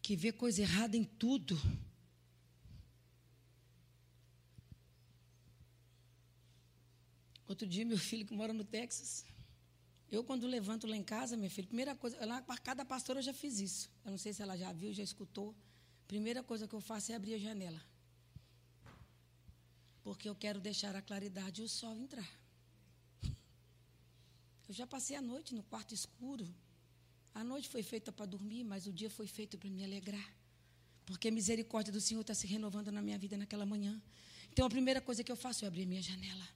A: que vê coisa errada em tudo. Outro dia, meu filho que mora no Texas, eu, quando levanto lá em casa, minha filha, primeira coisa, lá cada pastora eu já fiz isso. Eu não sei se ela já viu, já escutou. Primeira coisa que eu faço é abrir a janela. Porque eu quero deixar a claridade e o sol entrar. Eu já passei a noite no quarto escuro. A noite foi feita para dormir, mas o dia foi feito para me alegrar. Porque a misericórdia do Senhor está se renovando na minha vida naquela manhã. Então a primeira coisa que eu faço é abrir minha janela.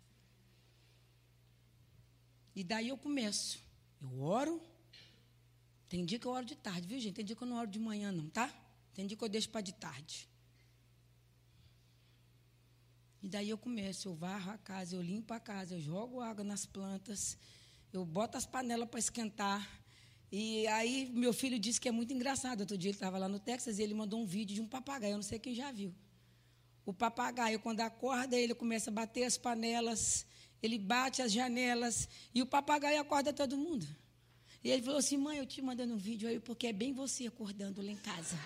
A: E daí eu começo. Eu oro. Tem dia que eu oro de tarde, viu, gente? Tem dia que eu não oro de manhã, não, tá? Tem dia que eu deixo para de tarde. E daí eu começo, eu varro a casa, eu limpo a casa, eu jogo água nas plantas, eu boto as panelas para esquentar. E aí meu filho disse que é muito engraçado. Outro dia ele estava lá no Texas e ele mandou um vídeo de um papagaio. Eu não sei quem já viu. O papagaio, quando acorda, ele começa a bater as panelas, ele bate as janelas e o papagaio acorda todo mundo. E ele falou assim: mãe, eu te mandando um vídeo aí porque é bem você acordando lá em casa.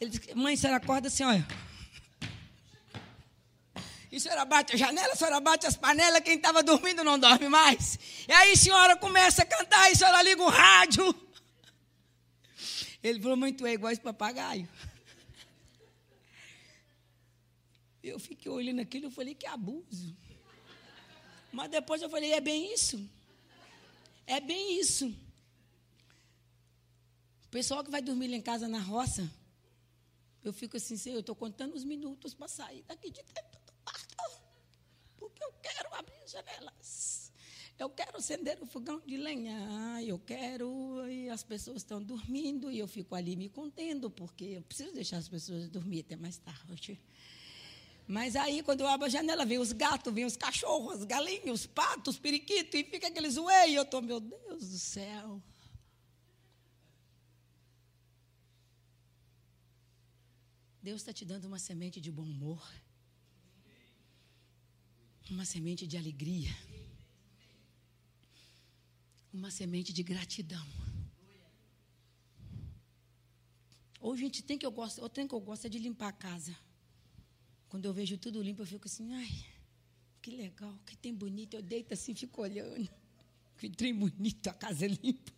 A: Ele disse: mãe, a senhora acorda assim, olha. E a senhora bate a janela, a senhora bate as panelas, quem estava dormindo não dorme mais. E aí a senhora começa a cantar, e a senhora liga o rádio. Ele falou, tu é igual esse papagaio. Eu fiquei olhando aquilo e falei, que abuso. Mas depois eu falei, é bem isso. É bem isso. O pessoal que vai dormir lá em casa na roça, eu fico assim, eu estou contando os minutos para sair daqui de dentro do quarto. Porque eu quero abrir as janelas. Eu quero acender o fogão de lenha. Eu quero. E as pessoas estão dormindo e eu fico ali me contendo, porque eu preciso deixar as pessoas dormir até mais tarde. Mas aí, quando eu abro a janela, vem os gatos, vem os cachorros, as galinhas, os patos, os periquitos, e fica aqueles zoei. Eu estou, meu Deus do céu. Deus está te dando uma semente de bom humor, uma semente de alegria, uma semente de gratidão. Hoje, gente, tem que eu gosto, eu tenho que eu gosto é de limpar a casa. Quando eu vejo tudo limpo, eu fico assim, ai, que legal, que tem bonito. Eu deito assim, fico olhando. [laughs] Que trem bonito, a casa é limpa.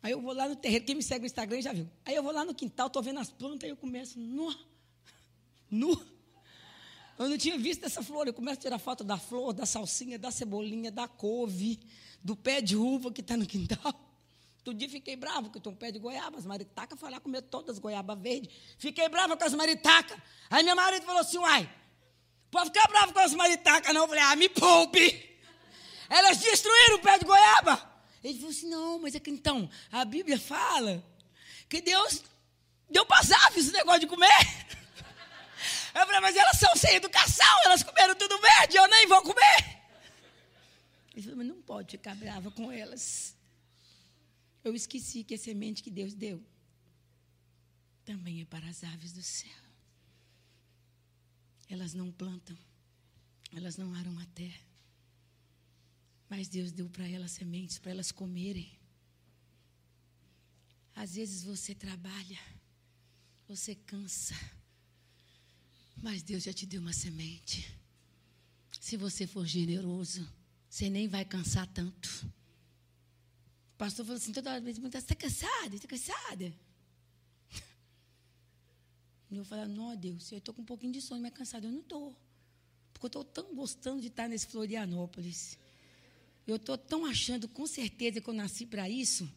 A: Aí eu vou lá no terreiro, quem me segue no Instagram já viu. Aí eu vou lá no quintal, estou vendo as plantas, aí eu começo, nu, [laughs] nu. Eu não tinha visto essa flor, eu começo a tirar foto da flor, da salsinha, da cebolinha, da couve, do pé de uva que está no quintal. Todo dia fiquei bravo, porque tem um pé de goiaba. As maritacas foram lá comer todas as goiabas verdes. Fiquei brava com as maritacas. Aí meu marido falou assim, uai, pode ficar bravo com as maritacas não. Eu falei, ah, me poupe. Elas destruíram o pé de goiaba. Ele falou assim, não, mas é que então, a Bíblia fala que Deus deu para esse negócio de comer. [laughs] Eu falei, mas elas são sem educação, elas comeram tudo verde, eu nem vou comer. Ele falou, mas não pode ficar brava com elas. Eu esqueci que a semente que Deus deu também é para as aves do céu. Elas não plantam, elas não aram a terra. Mas Deus deu para elas sementes para elas comerem. Às vezes você trabalha, você cansa, mas Deus já te deu uma semente. Se você for generoso, você nem vai cansar tanto pastor falou assim, toda vez, você está cansada? Está cansada? E eu falei, não, Deus, eu estou com um pouquinho de sono, mas cansada. Eu não estou. Porque eu estou tão gostando de estar nesse Florianópolis. Eu estou tão achando com certeza que eu nasci para isso.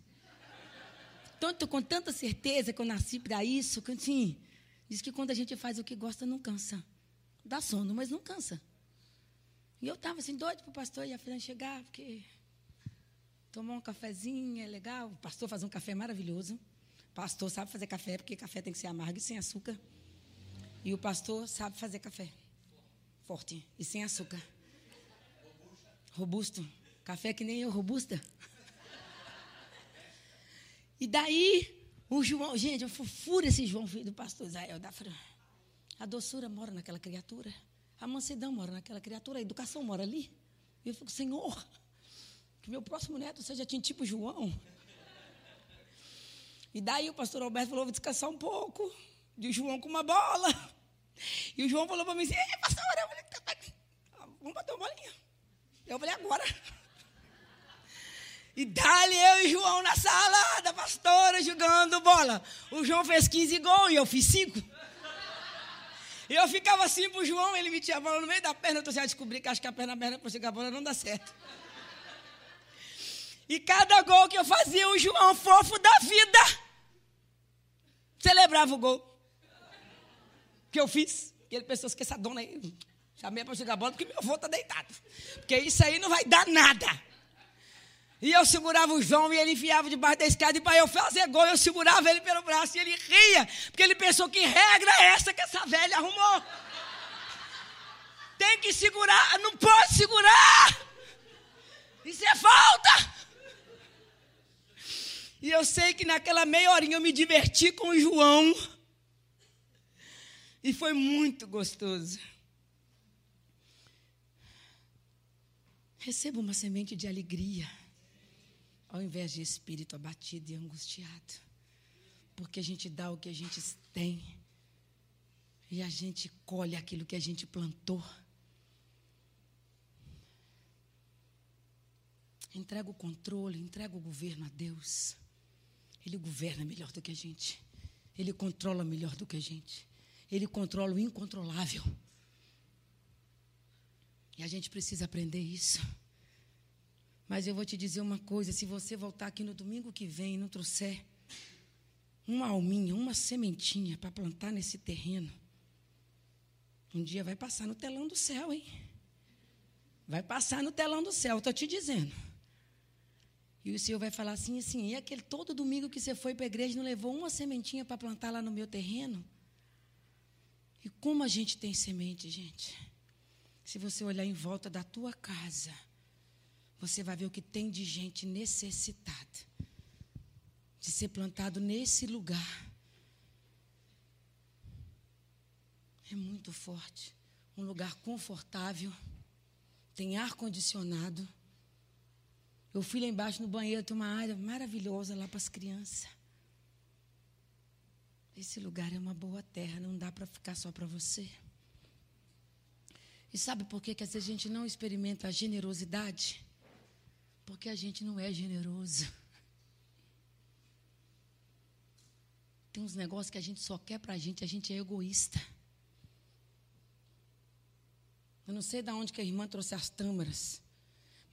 A: Tanto com tanta certeza que eu nasci para isso, que assim, diz que quando a gente faz o que gosta, não cansa. Dá sono, mas não cansa. E eu estava assim, doido para o pastor e a Fran chegar, porque tomar um cafezinho, é legal. O pastor faz um café maravilhoso. O pastor sabe fazer café, porque café tem que ser amargo e sem açúcar. E o pastor sabe fazer café. Forte e sem açúcar. Robusto. Café que nem eu, robusta. E daí, o João, gente, eu fofura esse João, filho do pastor Israel da Fran. A doçura mora naquela criatura. A mansidão mora naquela criatura. A educação mora ali. E eu fico, Senhor, que meu próximo neto seja tipo João. E daí o pastor Alberto falou: vou descansar um pouco. E o João com uma bola. E o João falou para mim assim: Ei, pastor, eu falei, tá, tá, vamos bater uma bolinha. Eu falei: agora. E dali eu e João na sala da pastora jogando bola. O João fez 15 gols e eu fiz 5. E eu ficava assim pro João, ele me tinha a bola no meio da perna. Eu tô assim, a descobrir que acho que a perna aberta para chegar a bola não dá certo. E cada gol que eu fazia, o João fofo da vida celebrava o gol que eu fiz. E ele pensou, esqueça a dona aí. Chamei para jogar bola porque meu avô está deitado. Porque isso aí não vai dar nada. E eu segurava o João e ele enfiava debaixo da escada. E para eu fazer gol, eu segurava ele pelo braço e ele ria. Porque ele pensou que regra é essa que essa velha arrumou. Tem que segurar, não pode segurar. Isso é falta. E eu sei que naquela meia horinha eu me diverti com o João. E foi muito gostoso. Receba uma semente de alegria, ao invés de espírito abatido e angustiado. Porque a gente dá o que a gente tem. E a gente colhe aquilo que a gente plantou. Entrega o controle, entrega o governo a Deus. Ele governa melhor do que a gente. Ele controla melhor do que a gente. Ele controla o incontrolável. E a gente precisa aprender isso. Mas eu vou te dizer uma coisa: se você voltar aqui no domingo que vem e não trouxer uma alminha, uma sementinha para plantar nesse terreno, um dia vai passar no telão do céu, hein? Vai passar no telão do céu, estou te dizendo. E o Senhor vai falar assim, assim, e aquele todo domingo que você foi para a igreja não levou uma sementinha para plantar lá no meu terreno? E como a gente tem semente, gente? Se você olhar em volta da tua casa, você vai ver o que tem de gente necessitada de ser plantado nesse lugar. É muito forte. Um lugar confortável, tem ar condicionado eu fui lá embaixo no banheiro, tem uma área maravilhosa lá para as crianças. Esse lugar é uma boa terra, não dá para ficar só para você. E sabe por que, que às vezes a gente não experimenta a generosidade? Porque a gente não é generoso. Tem uns negócios que a gente só quer para a gente, a gente é egoísta. Eu não sei de onde que a irmã trouxe as tâmaras.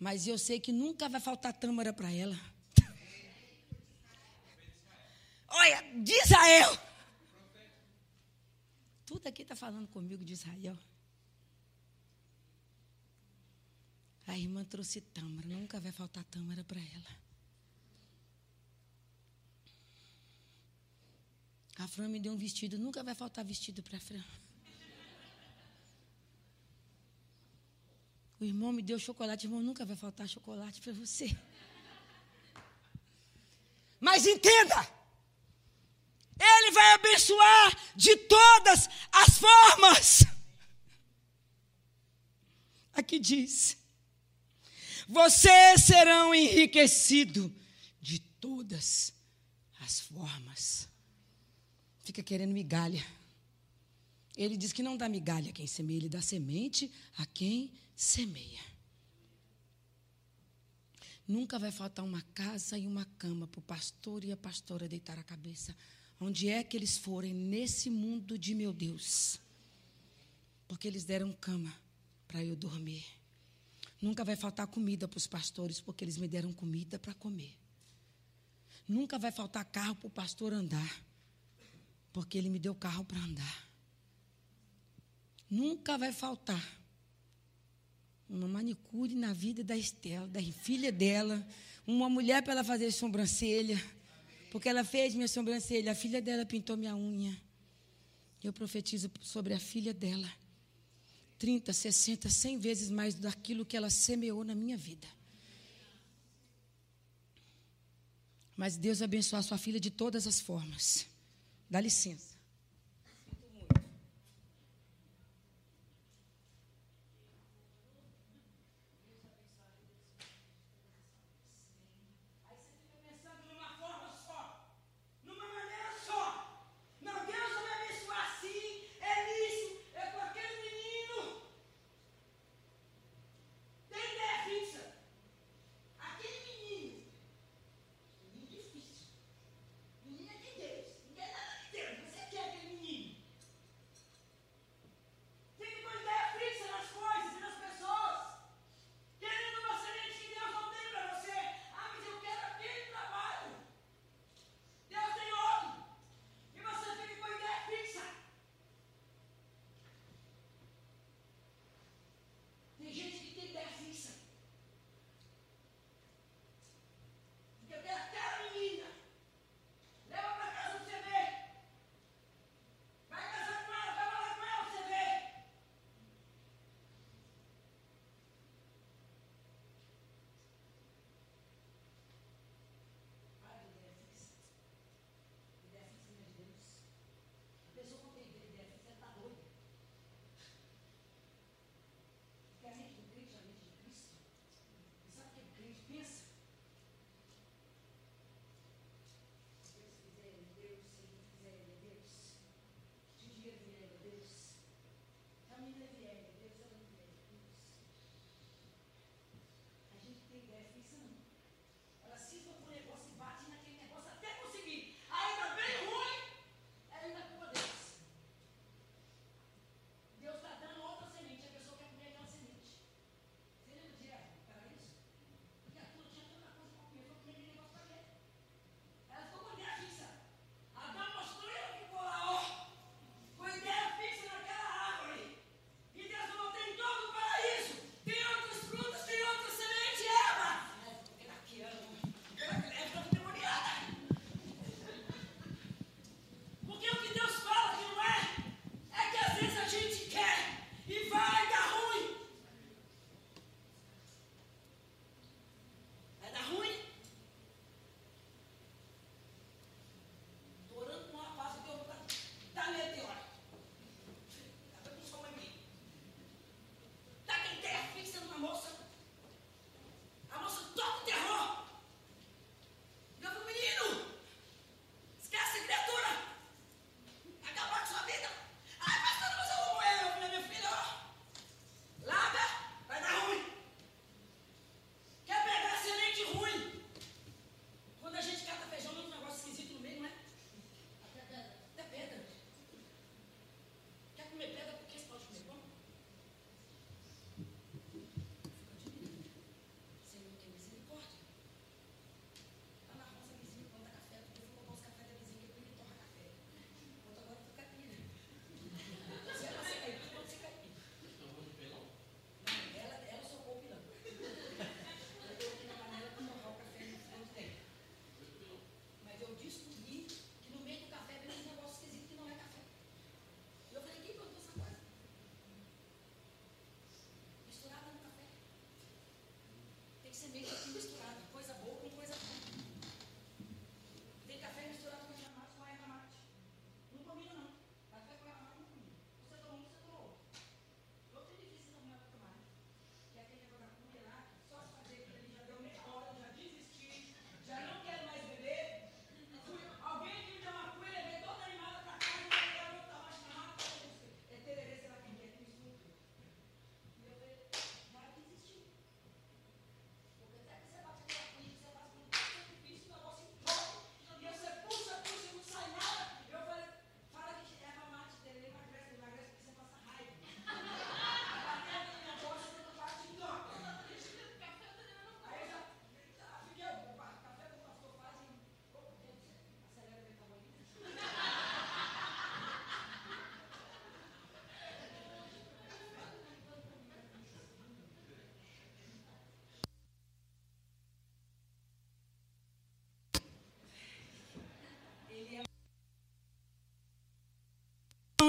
A: Mas eu sei que nunca vai faltar tâmara para ela. [laughs] Olha, de Israel. Tudo aqui está falando comigo de Israel. A irmã trouxe tâmara, nunca vai faltar tâmara para ela. A Fran me deu um vestido, nunca vai faltar vestido para a Fran. O irmão me deu chocolate, irmão, nunca vai faltar chocolate para você. Mas entenda, Ele vai abençoar de todas as formas. Aqui diz: vocês serão enriquecidos de todas as formas. Fica querendo migalha. Ele diz que não dá migalha a quem semeia, ele dá semente a quem semeia. Nunca vai faltar uma casa e uma cama para o pastor e a pastora deitar a cabeça. Onde é que eles forem nesse mundo de meu Deus? Porque eles deram cama para eu dormir. Nunca vai faltar comida para os pastores, porque eles me deram comida para comer. Nunca vai faltar carro para o pastor andar, porque ele me deu carro para andar. Nunca vai faltar uma manicure na vida da Estela, da filha dela, uma mulher para ela fazer sobrancelha, porque ela fez minha sobrancelha, a filha dela pintou minha unha. Eu profetizo sobre a filha dela. 30, 60, 100 vezes mais daquilo que ela semeou na minha vida. Mas Deus abençoe a sua filha de todas as formas. Dá licença.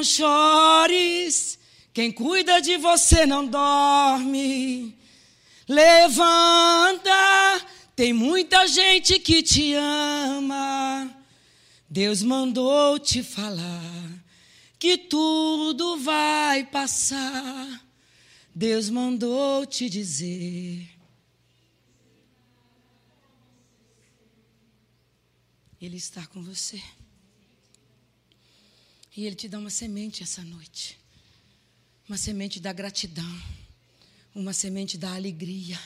A: Não chores, quem cuida de você não dorme. Levanta, tem muita gente que te ama. Deus mandou te falar que tudo vai passar. Deus mandou te dizer. Ele está com você. E Ele te dá uma semente essa noite. Uma semente da gratidão. Uma semente da alegria.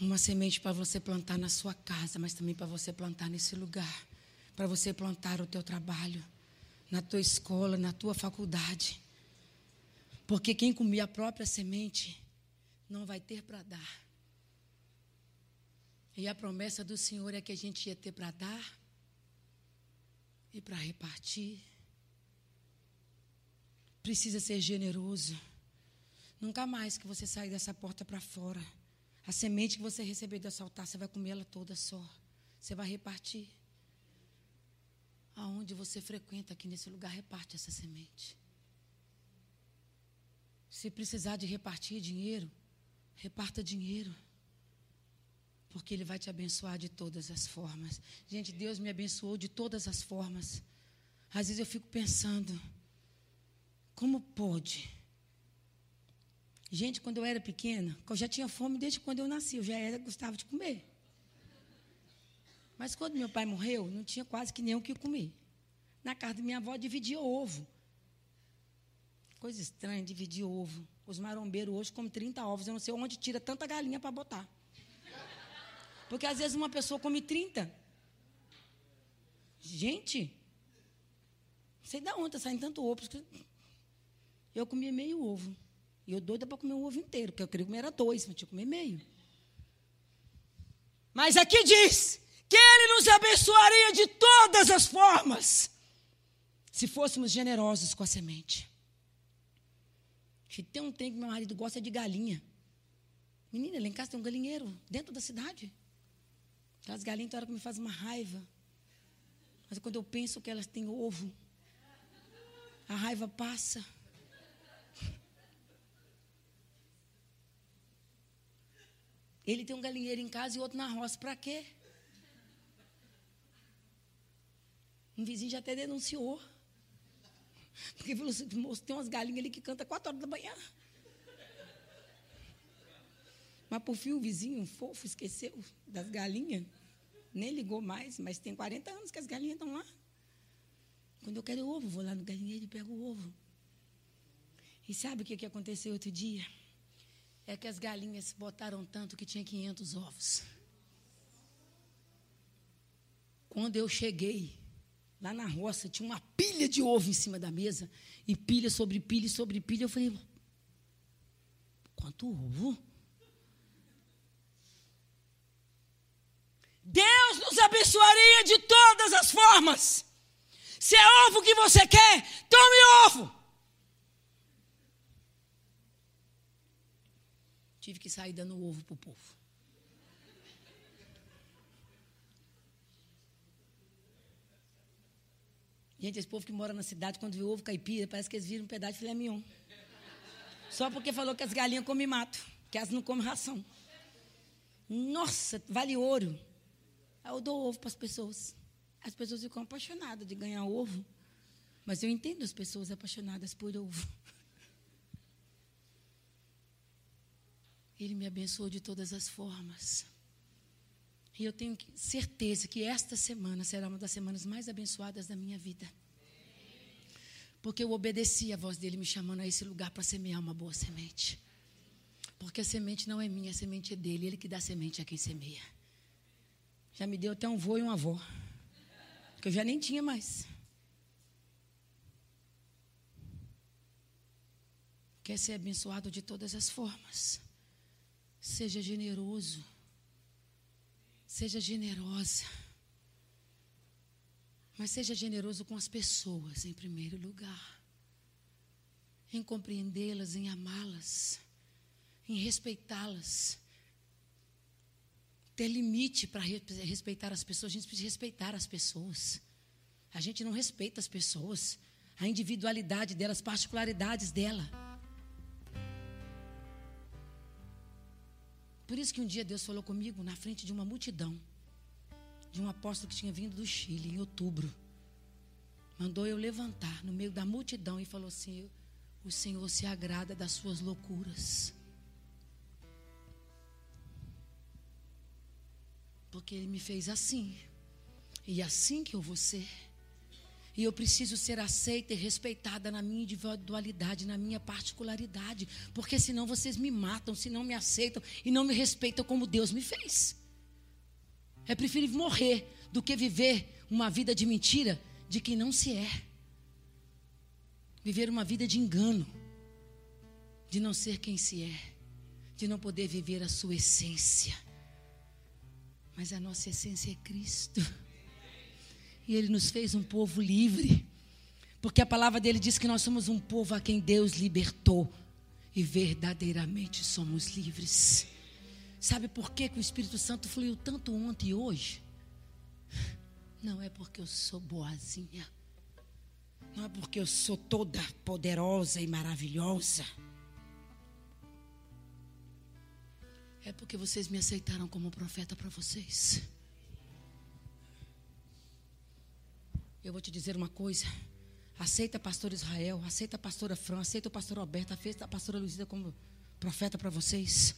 A: Uma semente para você plantar na sua casa, mas também para você plantar nesse lugar. Para você plantar o teu trabalho, na tua escola, na tua faculdade. Porque quem comer a própria semente não vai ter para dar. E a promessa do Senhor é que a gente ia ter para dar e para repartir. Precisa ser generoso. Nunca mais que você sair dessa porta para fora. A semente que você receber desse altar, você vai comer ela toda só. Você vai repartir. Aonde você frequenta aqui nesse lugar, reparte essa semente. Se precisar de repartir dinheiro, reparta dinheiro porque Ele vai te abençoar de todas as formas. Gente, Deus me abençoou de todas as formas. Às vezes eu fico pensando, como pode? Gente, quando eu era pequena, eu já tinha fome desde quando eu nasci, eu já era, gostava de comer. Mas quando meu pai morreu, não tinha quase que nem o que comer. Na casa da minha avó dividia ovo. Coisa estranha, dividir ovo. Os marombeiros hoje comem 30 ovos, eu não sei onde tira tanta galinha para botar. Porque às vezes uma pessoa come 30. Gente, não sei da onde está saindo tanto ovo. Eu comia meio ovo. E eu doida para comer um ovo inteiro, porque eu queria comer era dois, mas tinha que comer meio. Mas aqui diz que Ele nos abençoaria de todas as formas, se fôssemos generosos com a semente. Tem um tempo que meu marido gosta de galinha. Menina, lá em casa tem um galinheiro, dentro da cidade. Aquelas galinhas, tem hora que me faz uma raiva. Mas quando eu penso que elas têm ovo, a raiva passa. Ele tem um galinheiro em casa e outro na roça. Para quê? Um vizinho já até denunciou. Porque falou assim, moço, tem umas galinhas ali que cantam quatro horas da manhã. Mas por fim o vizinho fofo esqueceu das galinhas. Nem ligou mais, mas tem 40 anos que as galinhas estão lá. Quando eu quero ovo, vou lá no galinheiro e pego o ovo. E sabe o que, que aconteceu outro dia? É que as galinhas botaram tanto que tinha 500 ovos. Quando eu cheguei, lá na roça, tinha uma pilha de ovo em cima da mesa. E pilha sobre pilha sobre pilha. Eu falei, quanto ovo? Deus nos abençoaria de todas as formas. Se é ovo que você quer, tome ovo. Tive que sair dando ovo para o povo. Gente, esse povo que mora na cidade, quando vê ovo caipira, parece que eles viram um pedaço de filé mignon. Só porque falou que as galinhas comem mato, que elas não comem ração. Nossa, vale ouro. Eu dou ovo para as pessoas. As pessoas ficam apaixonadas de ganhar ovo. Mas eu entendo as pessoas apaixonadas por ovo. Ele me abençoou de todas as formas. E eu tenho certeza que esta semana será uma das semanas mais abençoadas da minha vida. Porque eu obedeci a voz dele me chamando a esse lugar para semear uma boa semente. Porque a semente não é minha, a semente é dele. Ele que dá semente a quem semeia. Já me deu até um vô e uma avó. Que eu já nem tinha mais. Quer ser abençoado de todas as formas. Seja generoso. Seja generosa. Mas seja generoso com as pessoas, em primeiro lugar. Em compreendê-las, em amá-las, em respeitá-las ter limite para respeitar as pessoas. A gente precisa respeitar as pessoas. A gente não respeita as pessoas, a individualidade delas, as particularidades dela. Por isso que um dia Deus falou comigo na frente de uma multidão, de um apóstolo que tinha vindo do Chile em outubro. Mandou eu levantar no meio da multidão e falou assim: O Senhor se agrada das suas loucuras. Porque Ele me fez assim. E assim que eu vou ser. E eu preciso ser aceita e respeitada na minha individualidade, na minha particularidade. Porque senão vocês me matam, se não me aceitam e não me respeitam como Deus me fez. É preferível morrer do que viver uma vida de mentira de quem não se é. Viver uma vida de engano, de não ser quem se é, de não poder viver a sua essência. Mas a nossa essência é Cristo. E Ele nos fez um povo livre. Porque a palavra dele diz que nós somos um povo a quem Deus libertou. E verdadeiramente somos livres. Sabe por que, que o Espírito Santo fluiu tanto ontem e hoje? Não é porque eu sou boazinha. Não é porque eu sou toda poderosa e maravilhosa. É porque vocês me aceitaram como profeta para vocês. Eu vou te dizer uma coisa. Aceita pastor Israel, aceita a pastora Fran, aceita o pastor Alberto, aceita a pastora Luísa como profeta para vocês.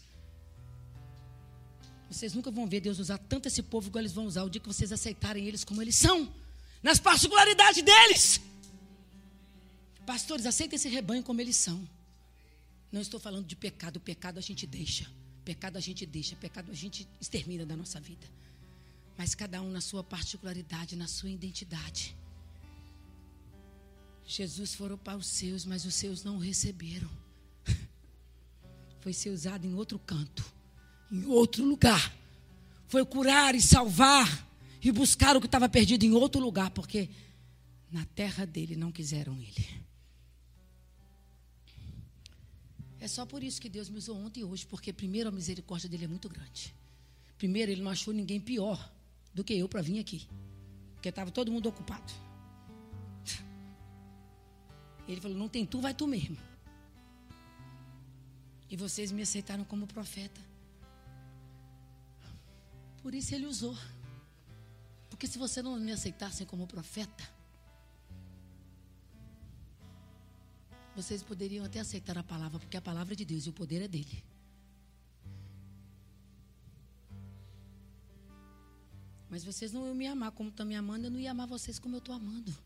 A: Vocês nunca vão ver Deus usar tanto esse povo igual eles vão usar o dia que vocês aceitarem eles como eles são, nas particularidades deles. Pastores, aceitem esse rebanho como eles são. Não estou falando de pecado, o pecado a gente deixa. Pecado a gente deixa, pecado a gente extermina da nossa vida. Mas cada um na sua particularidade, na sua identidade. Jesus foram para os seus, mas os seus não o receberam. [laughs] Foi ser usado em outro canto em outro lugar. Foi curar e salvar e buscar o que estava perdido em outro lugar, porque na terra dele não quiseram ele. É só por isso que Deus me usou ontem e hoje, porque primeiro a misericórdia dele é muito grande. Primeiro, ele não achou ninguém pior do que eu para vir aqui, porque estava todo mundo ocupado. Ele falou: Não tem tu, vai tu mesmo. E vocês me aceitaram como profeta. Por isso ele usou. Porque se você não me aceitasse como profeta, vocês poderiam até aceitar a palavra, porque a palavra é de Deus e o poder é dele. Mas vocês não iam me amar como estão me amando, eu não ia amar vocês como eu estou amando.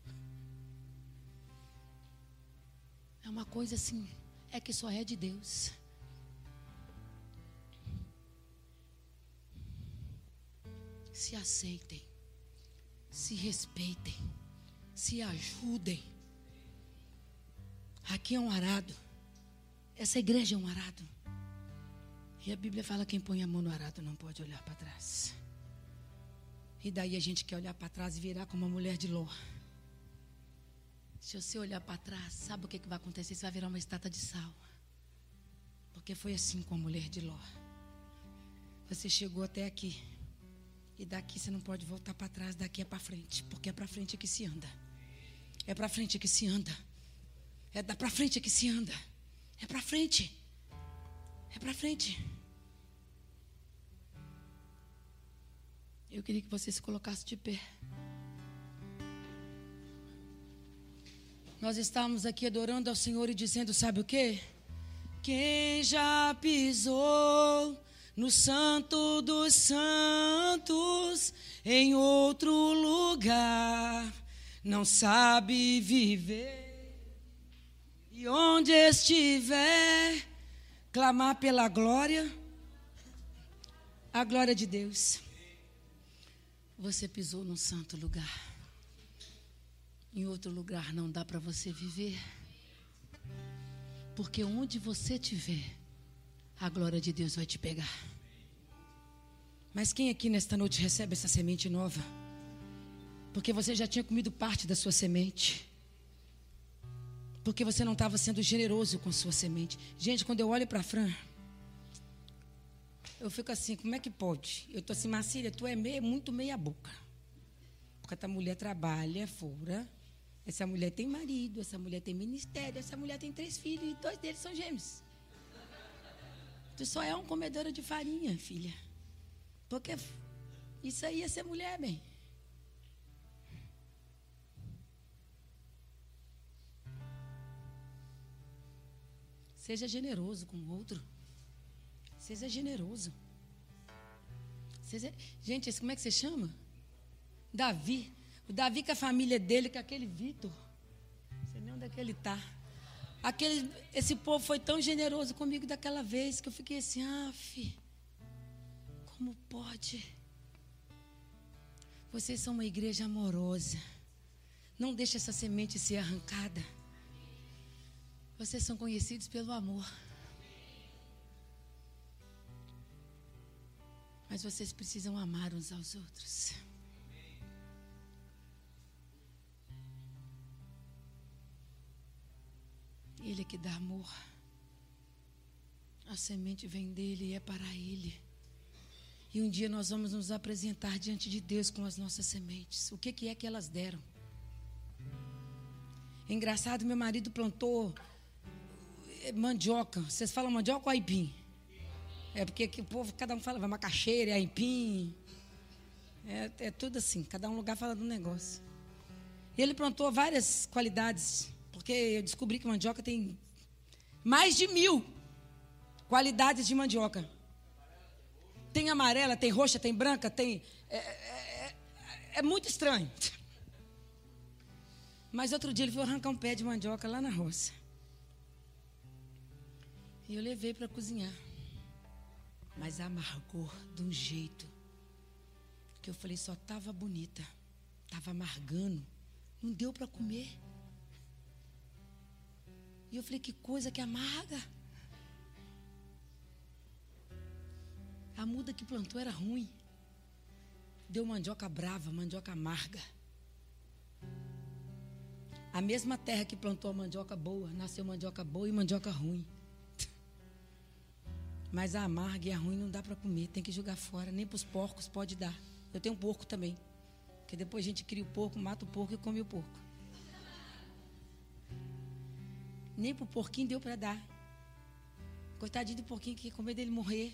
A: É uma coisa assim, é que só é de Deus. se aceitem, se respeitem, se ajudem. Aqui é um arado. Essa igreja é um arado. E a Bíblia fala: quem põe a mão no arado não pode olhar para trás. E daí a gente quer olhar para trás e virar como uma mulher de Ló. Se você olhar para trás, sabe o que, que vai acontecer? Você vai virar uma estátua de sal. Porque foi assim com a mulher de Ló. Você chegou até aqui. E daqui você não pode voltar para trás, daqui é para frente, porque é para frente que se anda. É para frente que se anda. É para frente que se anda. É para frente. É para frente. Eu queria que você se colocasse de pé. Nós estávamos aqui adorando ao Senhor e dizendo, sabe o que? Quem já pisou no Santo dos Santos, em outro lugar, não sabe viver. E onde estiver, clamar pela glória, a glória de Deus. Você pisou num santo lugar. Em outro lugar não dá para você viver. Porque onde você estiver, a glória de Deus vai te pegar. Mas quem aqui nesta noite recebe essa semente nova? Porque você já tinha comido parte da sua semente. Porque você não estava sendo generoso com sua semente. Gente, quando eu olho para Fran, eu fico assim, como é que pode? Eu estou assim, Marcília, tu é meio, muito meia boca. Por Enquanto a mulher trabalha fora, essa mulher tem marido, essa mulher tem ministério, essa mulher tem três filhos e dois deles são gêmeos. Tu só é um comedora de farinha, filha. Porque isso aí é ser mulher, bem. Seja generoso com o outro. Seja generoso. Seja... Gente, esse, como é que você chama? Davi. O Davi com a família dele, com aquele Vitor. Não sei nem onde é que ele está. Aquele, esse povo foi tão generoso comigo daquela vez que eu fiquei assim, ah, fi, como pode? Vocês são uma igreja amorosa. Não deixe essa semente ser arrancada. Vocês são conhecidos pelo amor. Mas vocês precisam amar uns aos outros. Ele é que dá amor. A semente vem dele e é para ele. E um dia nós vamos nos apresentar diante de Deus com as nossas sementes. O que, que é que elas deram? Engraçado, meu marido plantou mandioca. Vocês falam mandioca ou aipim? É porque o povo, cada um fala, vai macaxeira, aipim. É, é tudo assim, cada um lugar fala de um negócio. E ele plantou várias qualidades porque eu descobri que mandioca tem mais de mil qualidades de mandioca. Tem amarela, tem roxa, tem branca, tem. É, é, é, é muito estranho. Mas outro dia ele foi arrancar um pé de mandioca lá na roça. E eu levei para cozinhar. Mas amargou de um jeito que eu falei só estava bonita, estava amargando, não deu para comer. E eu falei, que coisa que amarga. A muda que plantou era ruim. Deu mandioca brava, mandioca amarga. A mesma terra que plantou a mandioca boa, nasceu mandioca boa e mandioca ruim. Mas a amarga e a ruim não dá para comer, tem que jogar fora. Nem para os porcos pode dar. Eu tenho um porco também. Porque depois a gente cria o porco, mata o porco e come o porco. Nem pro porquinho deu para dar. Coitadinho do porquinho que com medo dele morrer,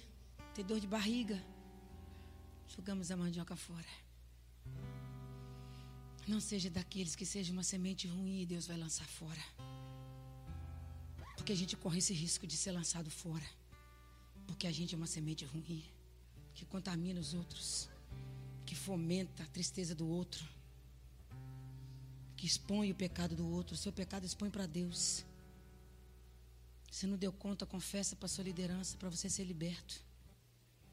A: ter dor de barriga. Jogamos a mandioca fora. Não seja daqueles que seja uma semente ruim e Deus vai lançar fora. Porque a gente corre esse risco de ser lançado fora. Porque a gente é uma semente ruim, que contamina os outros, que fomenta a tristeza do outro, que expõe o pecado do outro. O seu pecado expõe para Deus. Se não deu conta, confessa para sua liderança para você ser liberto.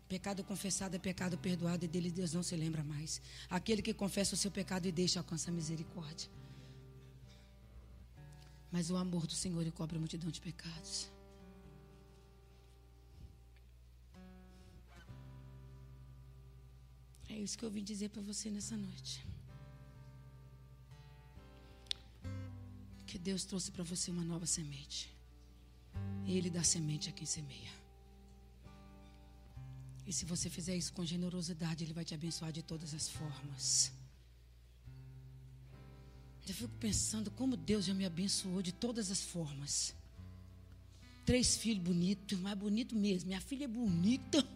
A: Pecado confessado é pecado perdoado e dele Deus não se lembra mais. Aquele que confessa o seu pecado e deixa alcança a misericórdia. Mas o amor do Senhor cobre a multidão de pecados. É isso que eu vim dizer para você nessa noite. Que Deus trouxe para você uma nova semente. Ele dá semente a quem semeia. E se você fizer isso com generosidade, Ele vai te abençoar de todas as formas. Eu fico pensando como Deus já me abençoou de todas as formas. Três filhos bonitos, mais bonito mesmo. Minha filha é bonita,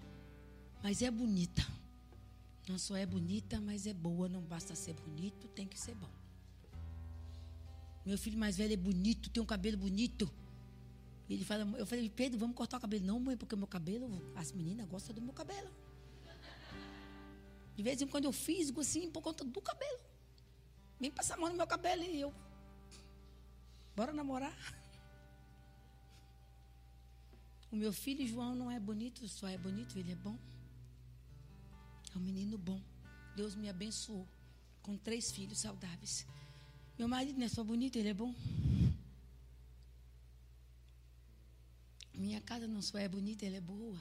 A: mas é bonita. Não só é bonita, mas é boa. Não basta ser bonito, tem que ser bom. Meu filho mais velho é bonito, tem um cabelo bonito. Ele fala, eu falei, Pedro, vamos cortar o cabelo. Não, mãe, porque o meu cabelo, as meninas gostam do meu cabelo. De vez em quando eu fisgo assim por conta do cabelo. Vem passar a mão no meu cabelo e eu. Bora namorar. [laughs] O meu filho João não é bonito, só é bonito, ele é bom. É um menino bom. Deus me abençoou com três filhos saudáveis. Meu marido não é só bonito, ele é bom. Minha casa não só é bonita, ela é boa.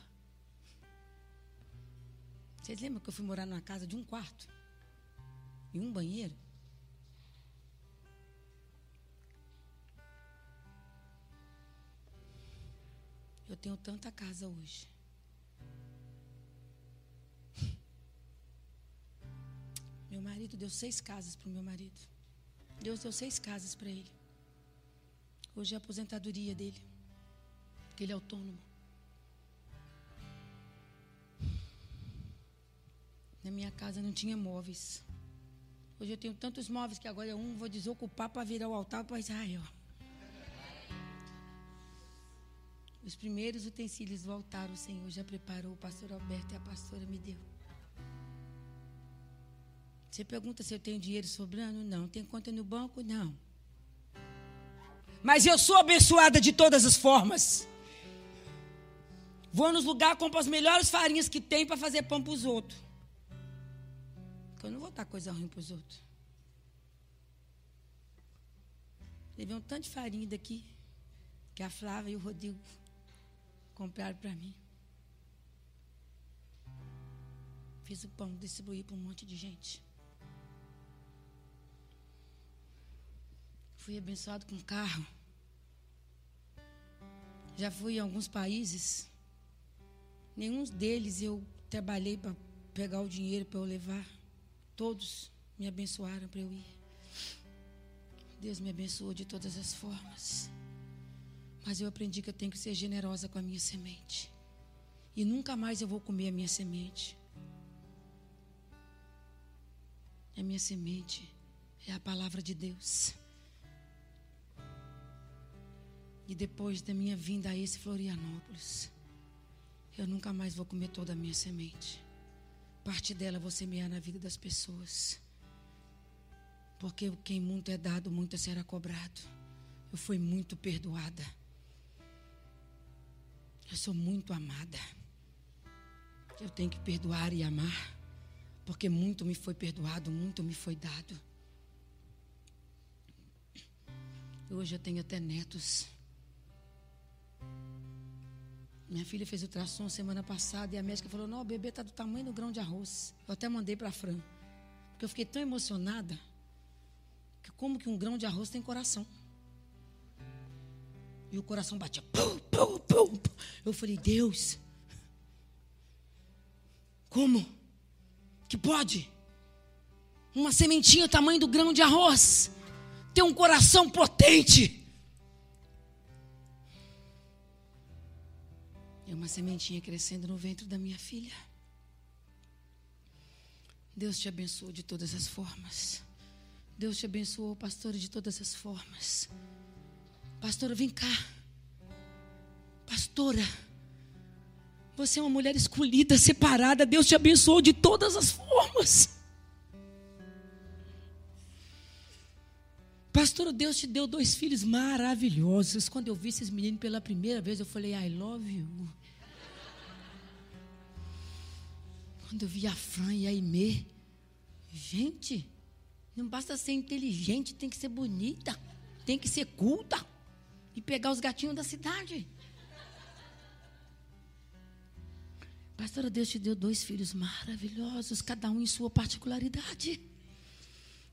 A: Vocês lembram que eu fui morar numa casa de um quarto? E um banheiro? Eu tenho tanta casa hoje. Meu marido deu seis casas para o meu marido. Deus deu seis casas para ele. Hoje é a aposentadoria dele. Porque ele é autônomo. Na minha casa não tinha móveis. Hoje eu tenho tantos móveis que agora um vou desocupar para virar o altar para Israel. Os primeiros utensílios do altar o Senhor já preparou, o pastor Alberto e a pastora me deu. Você pergunta se eu tenho dinheiro sobrando? Não. Tem conta no banco? Não. Mas eu sou abençoada de todas as formas. Vou nos lugares, compro as melhores farinhas que tem para fazer pão para os outros. Porque eu não vou dar coisa ruim para os outros. Levei um tanto de farinha daqui, que a Flávia e o Rodrigo compraram para mim. Fiz o pão, distribuí para um monte de gente. Fui abençoado com carro. Já fui em alguns países. Nenhum deles eu trabalhei para pegar o dinheiro para eu levar. Todos me abençoaram para eu ir. Deus me abençoou de todas as formas. Mas eu aprendi que eu tenho que ser generosa com a minha semente. E nunca mais eu vou comer a minha semente. A minha semente é a palavra de Deus. E depois da minha vinda a esse Florianópolis, eu nunca mais vou comer toda a minha semente. Parte dela vou semear na vida das pessoas. Porque quem muito é dado, muito será cobrado. Eu fui muito perdoada. Eu sou muito amada. Eu tenho que perdoar e amar. Porque muito me foi perdoado, muito me foi dado. Hoje eu tenho até netos. Minha filha fez ultrassom semana passada e a médica falou: Não, o bebê está do tamanho do grão de arroz. Eu até mandei para a Fran. Porque eu fiquei tão emocionada. Que como que um grão de arroz tem coração? E o coração batia. Pum, pum, pum. Eu falei: Deus, como? Que pode? Uma sementinha tamanho do grão de arroz ter um coração potente. E uma sementinha crescendo no ventre da minha filha. Deus te abençoou de todas as formas. Deus te abençoou, pastora, de todas as formas. Pastora, vem cá. Pastora, você é uma mulher escolhida, separada. Deus te abençoou de todas as formas. Pastor, Deus te deu dois filhos maravilhosos. Quando eu vi esses meninos pela primeira vez, eu falei, I love you. Quando eu vi a Fran e a Aimee, gente, não basta ser inteligente, tem que ser bonita, tem que ser culta e pegar os gatinhos da cidade. Pastora, Deus te deu dois filhos maravilhosos, cada um em sua particularidade.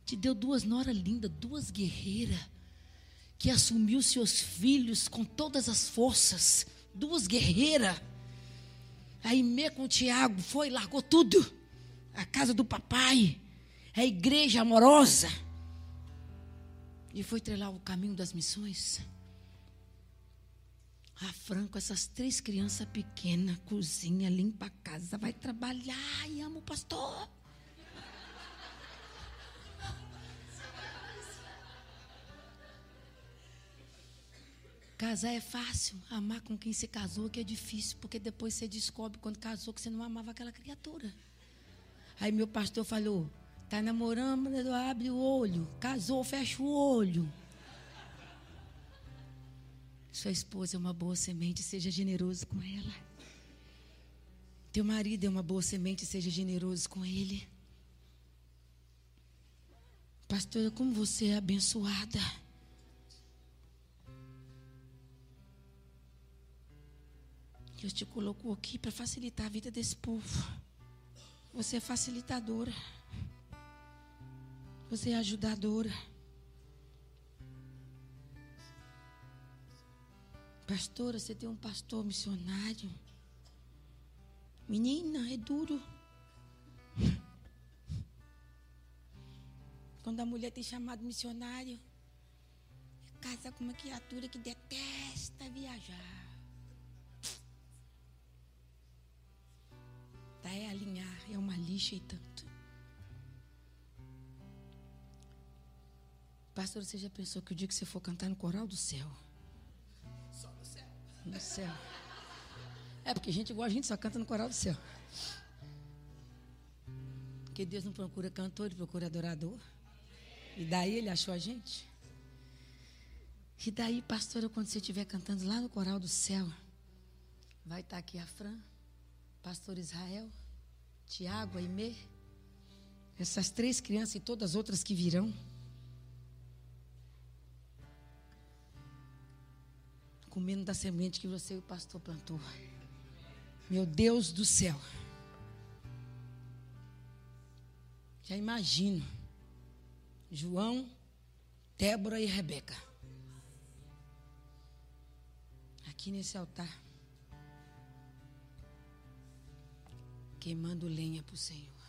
A: Te deu duas noras lindas, duas guerreiras, que assumiu seus filhos com todas as forças. Duas guerreiras. Aí Mê com o Tiago foi, largou tudo. A casa do papai, a igreja amorosa. E foi treinar o caminho das missões. A Franco, essas três crianças pequenas, cozinha, limpa a casa, vai trabalhar e ama o pastor. Casar é fácil, amar com quem se casou que é difícil, porque depois você descobre quando casou que você não amava aquela criatura. Aí meu pastor falou: tá namorando, abre o olho, casou, fecha o olho. Sua esposa é uma boa semente, seja generoso com ela. Teu marido é uma boa semente, seja generoso com ele. Pastora, como você é abençoada. Deus te colocou aqui para facilitar a vida desse povo. Você é facilitadora. Você é ajudadora. Pastora, você tem um pastor missionário. Menina, é duro. Quando a mulher tem chamado missionário, casa com uma criatura que detesta viajar. É alinhar, é uma lixa e tanto. Pastor, você já pensou que o dia que você for cantar no coral do céu? Só no céu. No céu. É porque gente igual a gente só canta no coral do céu. Porque Deus não procura cantor, ele procura adorador. E daí ele achou a gente. E daí, pastora, quando você estiver cantando lá no coral do céu, vai estar aqui a Fran, pastor Israel, Tiago, Aimee, essas três crianças e todas as outras que virão. Comendo da semente que você e o pastor plantou. Meu Deus do céu. Já imagino. João, Débora e Rebeca. Aqui nesse altar. Queimando lenha para o Senhor.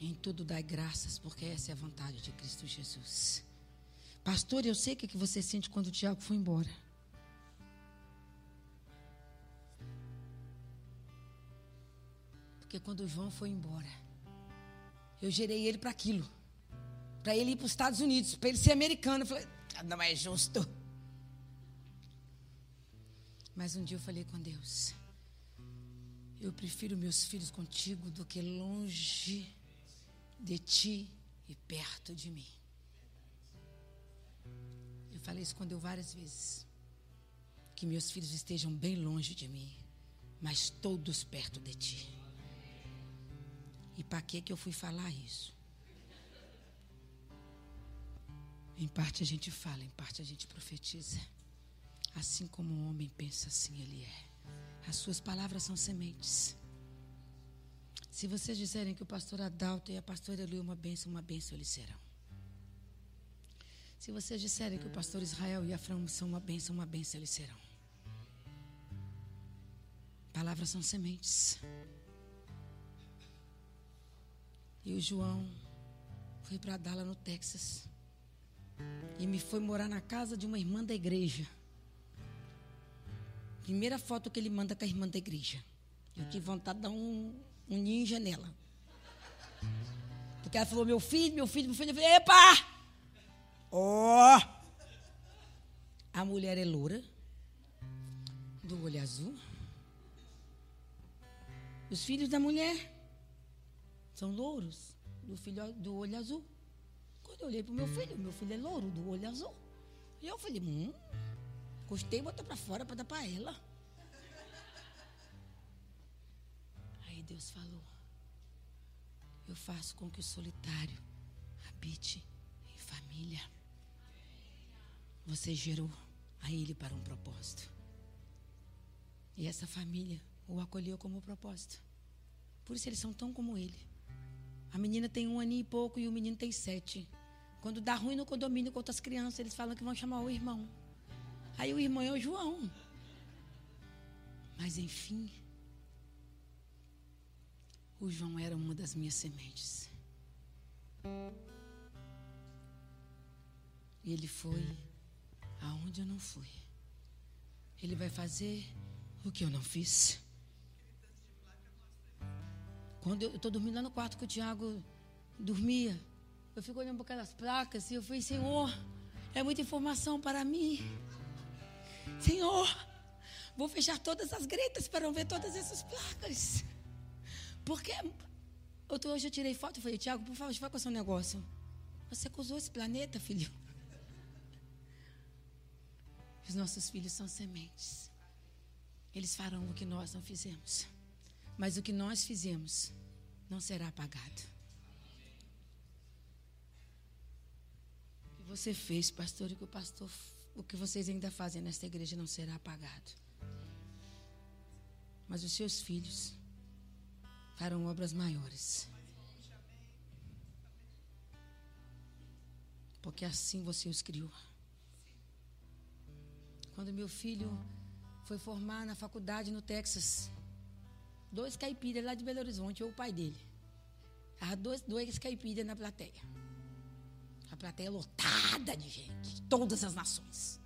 A: Em tudo dai graças, porque essa é a vontade de Cristo Jesus. Pastor, eu sei o que você sente quando o Tiago foi embora. Porque quando o João foi embora, eu gerei ele para aquilo. Para ele ir para os Estados Unidos, para ele ser americano. Eu falei, ah, não é justo. Mas um dia eu falei com Deus: eu prefiro meus filhos contigo do que longe de ti e perto de mim. Eu falei isso com Deus várias vezes. Que meus filhos estejam bem longe de mim, mas todos perto de ti. E para que que eu fui falar isso? Em parte a gente fala, em parte a gente profetiza. Assim como um homem pensa, assim ele é. As suas palavras são sementes. Se vocês disserem que o pastor Adalto e a pastora Eli uma bênção, uma bênção eles serão. Se vocês disserem que o pastor Israel e a Fran são uma bênção, uma bênção eles serão. Palavras são sementes. E o João foi para Dallas, no Texas. E me foi morar na casa de uma irmã da igreja. Primeira foto que ele manda com a irmã da igreja. Eu tive vontade de dar um, um ninja nela. Porque ela falou, meu filho, meu filho, meu filho. Eu falei, epa! Ó! Oh! A mulher é loura, do olho azul. Os filhos da mulher são louros, do, filho, do olho azul. Quando eu olhei para o meu filho, meu filho é louro, do olho azul. E eu falei, hum, gostei, botar para fora para dar para ela. Aí Deus falou, eu faço com que o solitário habite em família. Você gerou a ele para um propósito. E essa família o acolheu como propósito. Por isso eles são tão como ele. A menina tem um ano e pouco e o menino tem sete. Quando dá ruim no condomínio com outras crianças, eles falam que vão chamar o irmão. Aí o irmão é o João. Mas enfim, o João era uma das minhas sementes. E ele foi aonde eu não fui. Ele vai fazer o que eu não fiz. Quando eu estou dormindo lá no quarto que o Tiago dormia, eu fico olhando para aquelas placas e eu falei, Senhor, é muita informação para mim. Senhor, vou fechar todas as gretas para não ver todas essas placas. Porque eu hoje eu tirei foto e falei, Tiago, por favor, vai com o seu negócio. Você acusou esse planeta, filho. Os nossos filhos são sementes. Eles farão o que nós não fizemos. Mas o que nós fizemos não será apagado. O que você fez, pastor, e que o pastor, o que vocês ainda fazem nesta igreja não será apagado. Mas os seus filhos farão obras maiores. Porque assim você os criou. Quando meu filho foi formar na faculdade no Texas, Dois caipiras lá de Belo Horizonte, ou o pai dele. As duas, duas caipiras na plateia. Plateia lotada de gente, de todas as nações.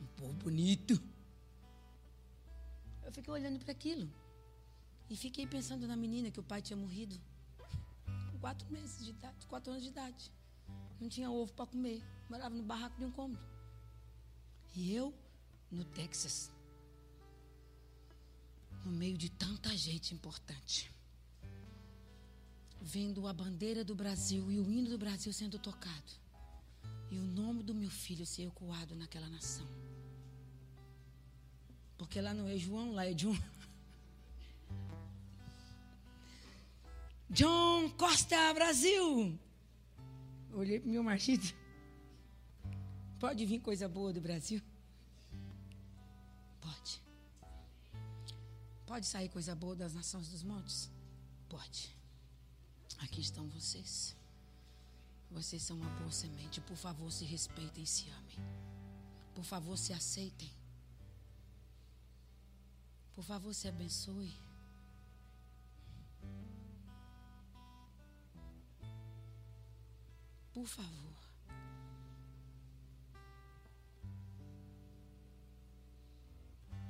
A: Um povo bonito. Eu fiquei olhando para aquilo. E fiquei pensando na menina que o pai tinha morrido. Com quatro meses de idade, quatro anos de idade. Não tinha ovo para comer. Morava no barraco de um cômodo. E eu, no Texas. No meio de tanta gente importante vendo a bandeira do Brasil e o hino do Brasil sendo tocado. E o nome do meu filho ser ecoado naquela nação. Porque lá não é João, lá é John. John Costa Brasil. Olhei para meu marido. Pode vir coisa boa do Brasil? Pode. Pode sair coisa boa das nações dos montes? Pode. Aqui estão vocês. Vocês são uma boa semente. Por favor, se respeitem e se amem. Por favor, se aceitem. Por favor, se abençoe. Por favor.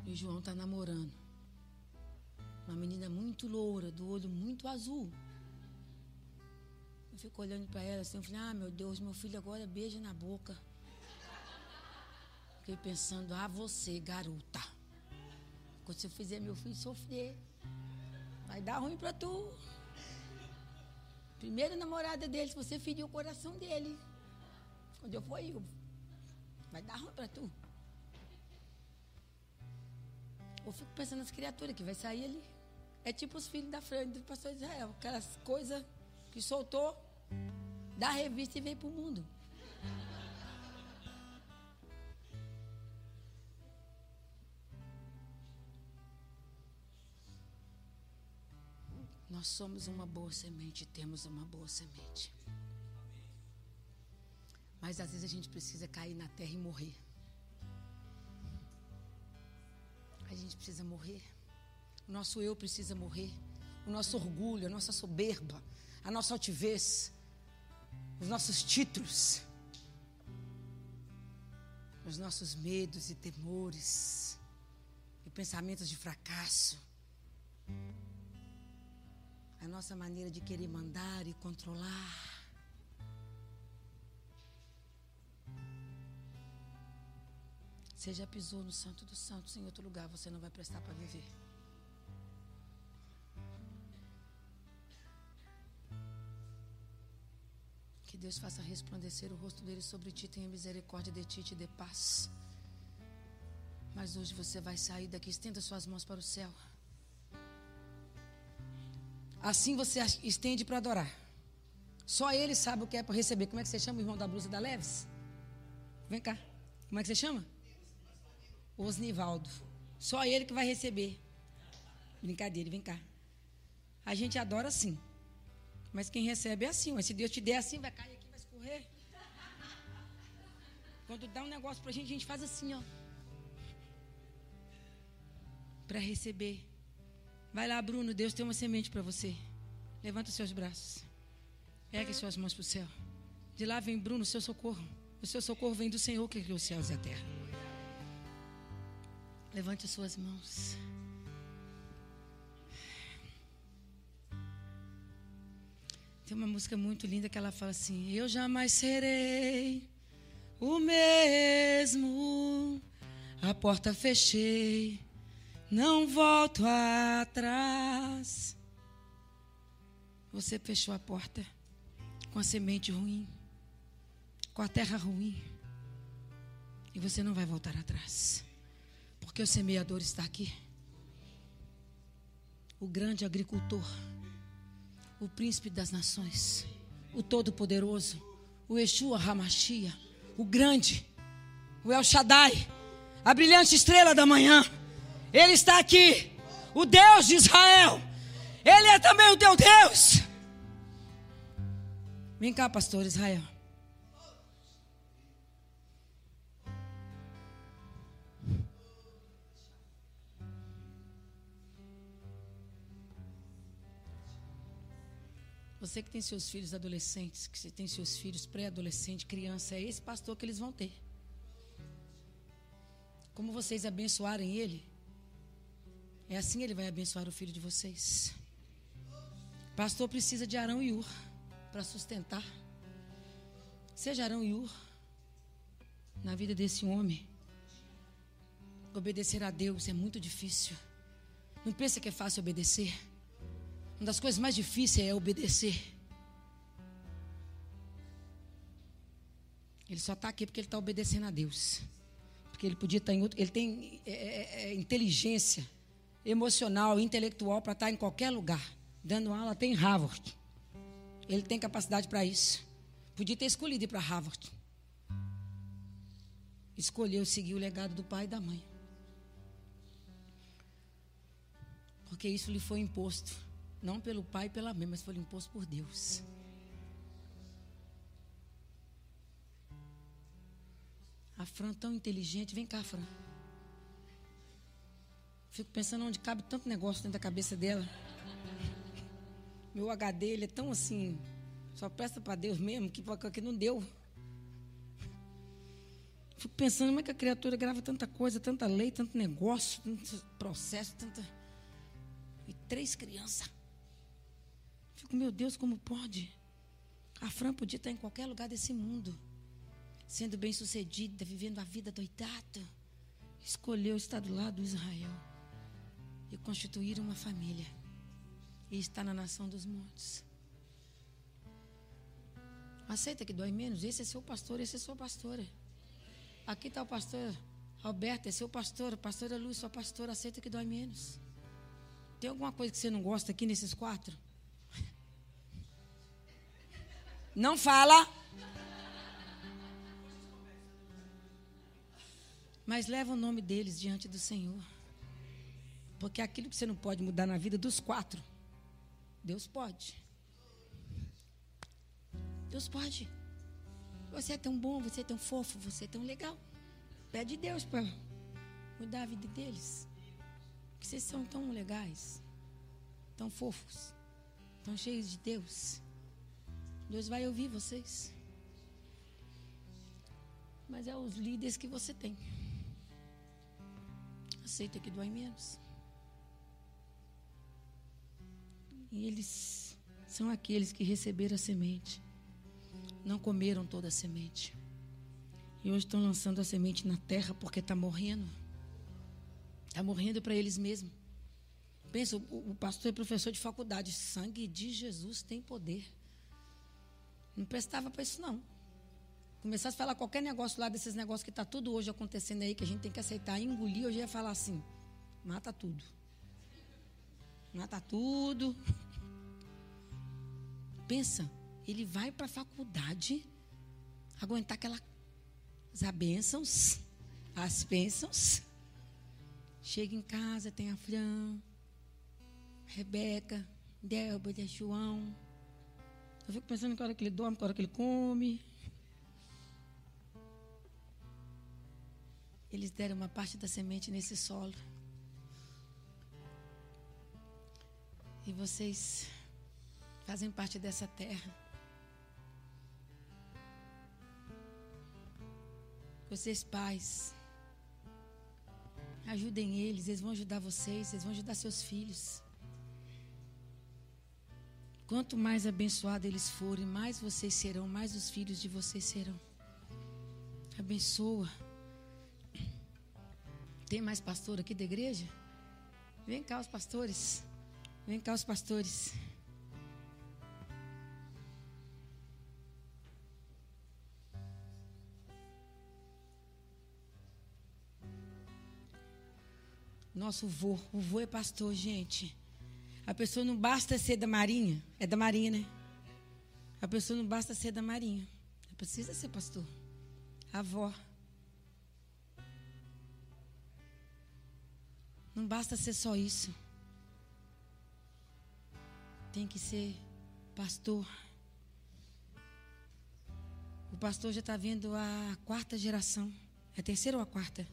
A: E João está namorando. Uma menina muito loura, do olho muito azul. Eu fico olhando para ela assim, eu falei, ah, meu Deus, meu filho agora beija na boca. Fiquei pensando, ah, você, garota. Quando você fizer meu filho sofrer, vai dar ruim para tu. Primeira namorada dele, se você ferir o coração dele. Quando eu for eu, vai dar ruim para tu. Eu fico pensando nas criaturas que vai sair ali. É tipo os filhos da frente do pastor Israel, aquelas coisas que soltou da revista e veio para o mundo. Nós somos uma boa semente, temos uma boa semente. Mas às vezes a gente precisa cair na terra e morrer. A gente precisa morrer. O nosso eu precisa morrer. O nosso orgulho, a nossa soberba, a nossa altivez, os nossos títulos, os nossos medos e temores, e pensamentos de fracasso, a nossa maneira de querer mandar e controlar. Você já pisou no Santo dos Santos em outro lugar, você não vai prestar para viver. Que Deus faça resplandecer o rosto dele sobre ti, tenha misericórdia de ti, te dê paz. Mas hoje você vai sair daqui, estenda suas mãos para o céu. Assim você estende para adorar. Só ele sabe o que é para receber. Como é que você chama o irmão da blusa da Leves? Vem cá. Como é que você chama? Osnivaldo. Só ele que vai receber. Brincadeira, vem cá. A gente adora assim. Mas quem recebe é assim. Mas se Deus te der assim, vai cair aqui, vai escorrer. Quando dá um negócio para a gente, a gente faz assim, ó. Para receber. Vai lá, Bruno, Deus tem uma semente para você. Levanta os seus braços. Ergue suas mãos para o céu. De lá vem Bruno, o seu socorro. O seu socorro vem do Senhor que criou os céus e a terra. Levante as suas mãos. Tem uma música muito linda que ela fala assim: Eu jamais serei o mesmo. A porta fechei, não volto atrás. Você fechou a porta com a semente ruim, com a terra ruim, e você não vai voltar atrás, porque o semeador está aqui, o grande agricultor o príncipe das nações, o todo-poderoso, o Yeshua Hamashia, o grande, o El Shaddai, a brilhante estrela da manhã. Ele está aqui, o Deus de Israel. Ele é também o teu Deus. Vem cá, pastor Israel. Você que tem seus filhos adolescentes, que tem seus filhos pré-adolescente, criança, é esse pastor que eles vão ter. Como vocês abençoarem ele, é assim ele vai abençoar o filho de vocês. Pastor precisa de Arão e Ur para sustentar. Seja Arão e Ur na vida desse homem. Obedecer a Deus é muito difícil. Não pensa que é fácil obedecer. Uma das coisas mais difíceis é obedecer. Ele só está aqui porque ele está obedecendo a Deus. Porque ele podia estar tá em outro. Ele tem é, é, é, inteligência emocional, intelectual para estar tá em qualquer lugar. Dando aula até em Harvard. Ele tem capacidade para isso. Podia ter escolhido ir para Harvard. Escolheu seguir o legado do pai e da mãe. Porque isso lhe foi imposto. Não pelo pai e pela mãe, mas foi imposto por Deus. A Fran tão inteligente. Vem cá, Fran. Fico pensando onde cabe tanto negócio dentro da cabeça dela. Meu HD, ele é tão assim. Só presta para Deus mesmo, que, que não deu. Fico pensando como é que a criatura grava tanta coisa, tanta lei, tanto negócio, tanto processo, tanta. E três crianças. Fico, meu Deus, como pode? A Fran podia estar em qualquer lugar desse mundo, sendo bem sucedida, vivendo a vida doidada. Escolheu estar do lado do Israel e constituir uma família. E está na nação dos montes. Aceita que dói menos? Esse é seu pastor, esse é sua pastora. Aqui está o pastor Alberto, é seu pastor. Pastora Luz, sua pastora. Aceita que dói menos. Tem alguma coisa que você não gosta aqui nesses quatro? Não fala. Mas leva o nome deles diante do Senhor. Porque aquilo que você não pode mudar na vida dos quatro, Deus pode. Deus pode. Você é tão bom, você é tão fofo, você é tão legal. Pede Deus para mudar a vida deles. Porque vocês são tão legais, tão fofos, tão cheios de Deus. Deus vai ouvir vocês. Mas é os líderes que você tem. Aceita que dói menos. E eles são aqueles que receberam a semente. Não comeram toda a semente. E hoje estão lançando a semente na terra porque está morrendo. Está morrendo para eles mesmos. Pensa, o, o pastor é professor de faculdade. Sangue de Jesus tem poder. Não prestava para isso, não. Começasse a falar qualquer negócio lá desses negócios que está tudo hoje acontecendo aí, que a gente tem que aceitar, engolir, hoje ia falar assim: mata tudo. Mata tudo. [laughs] Pensa, ele vai para a faculdade aguentar aquelas bênçãos, as bênçãos. Chega em casa, tem a Fran, Rebeca, Débora, João. Eu fico pensando que hora que ele dorme, que hora que ele come. Eles deram uma parte da semente nesse solo. E vocês fazem parte dessa terra. Vocês pais, ajudem eles, eles vão ajudar vocês, eles vão ajudar seus filhos. Quanto mais abençoados eles forem, mais vocês serão, mais os filhos de vocês serão. Abençoa. Tem mais pastor aqui da igreja? Vem cá os pastores. Vem cá os pastores. Nosso vô, o vô é pastor, gente. A pessoa não basta ser da Marinha, é da Marinha, né? A pessoa não basta ser da Marinha, precisa ser pastor. Avó. Não basta ser só isso. Tem que ser pastor. O pastor já está vendo a quarta geração. É a terceira ou a quarta?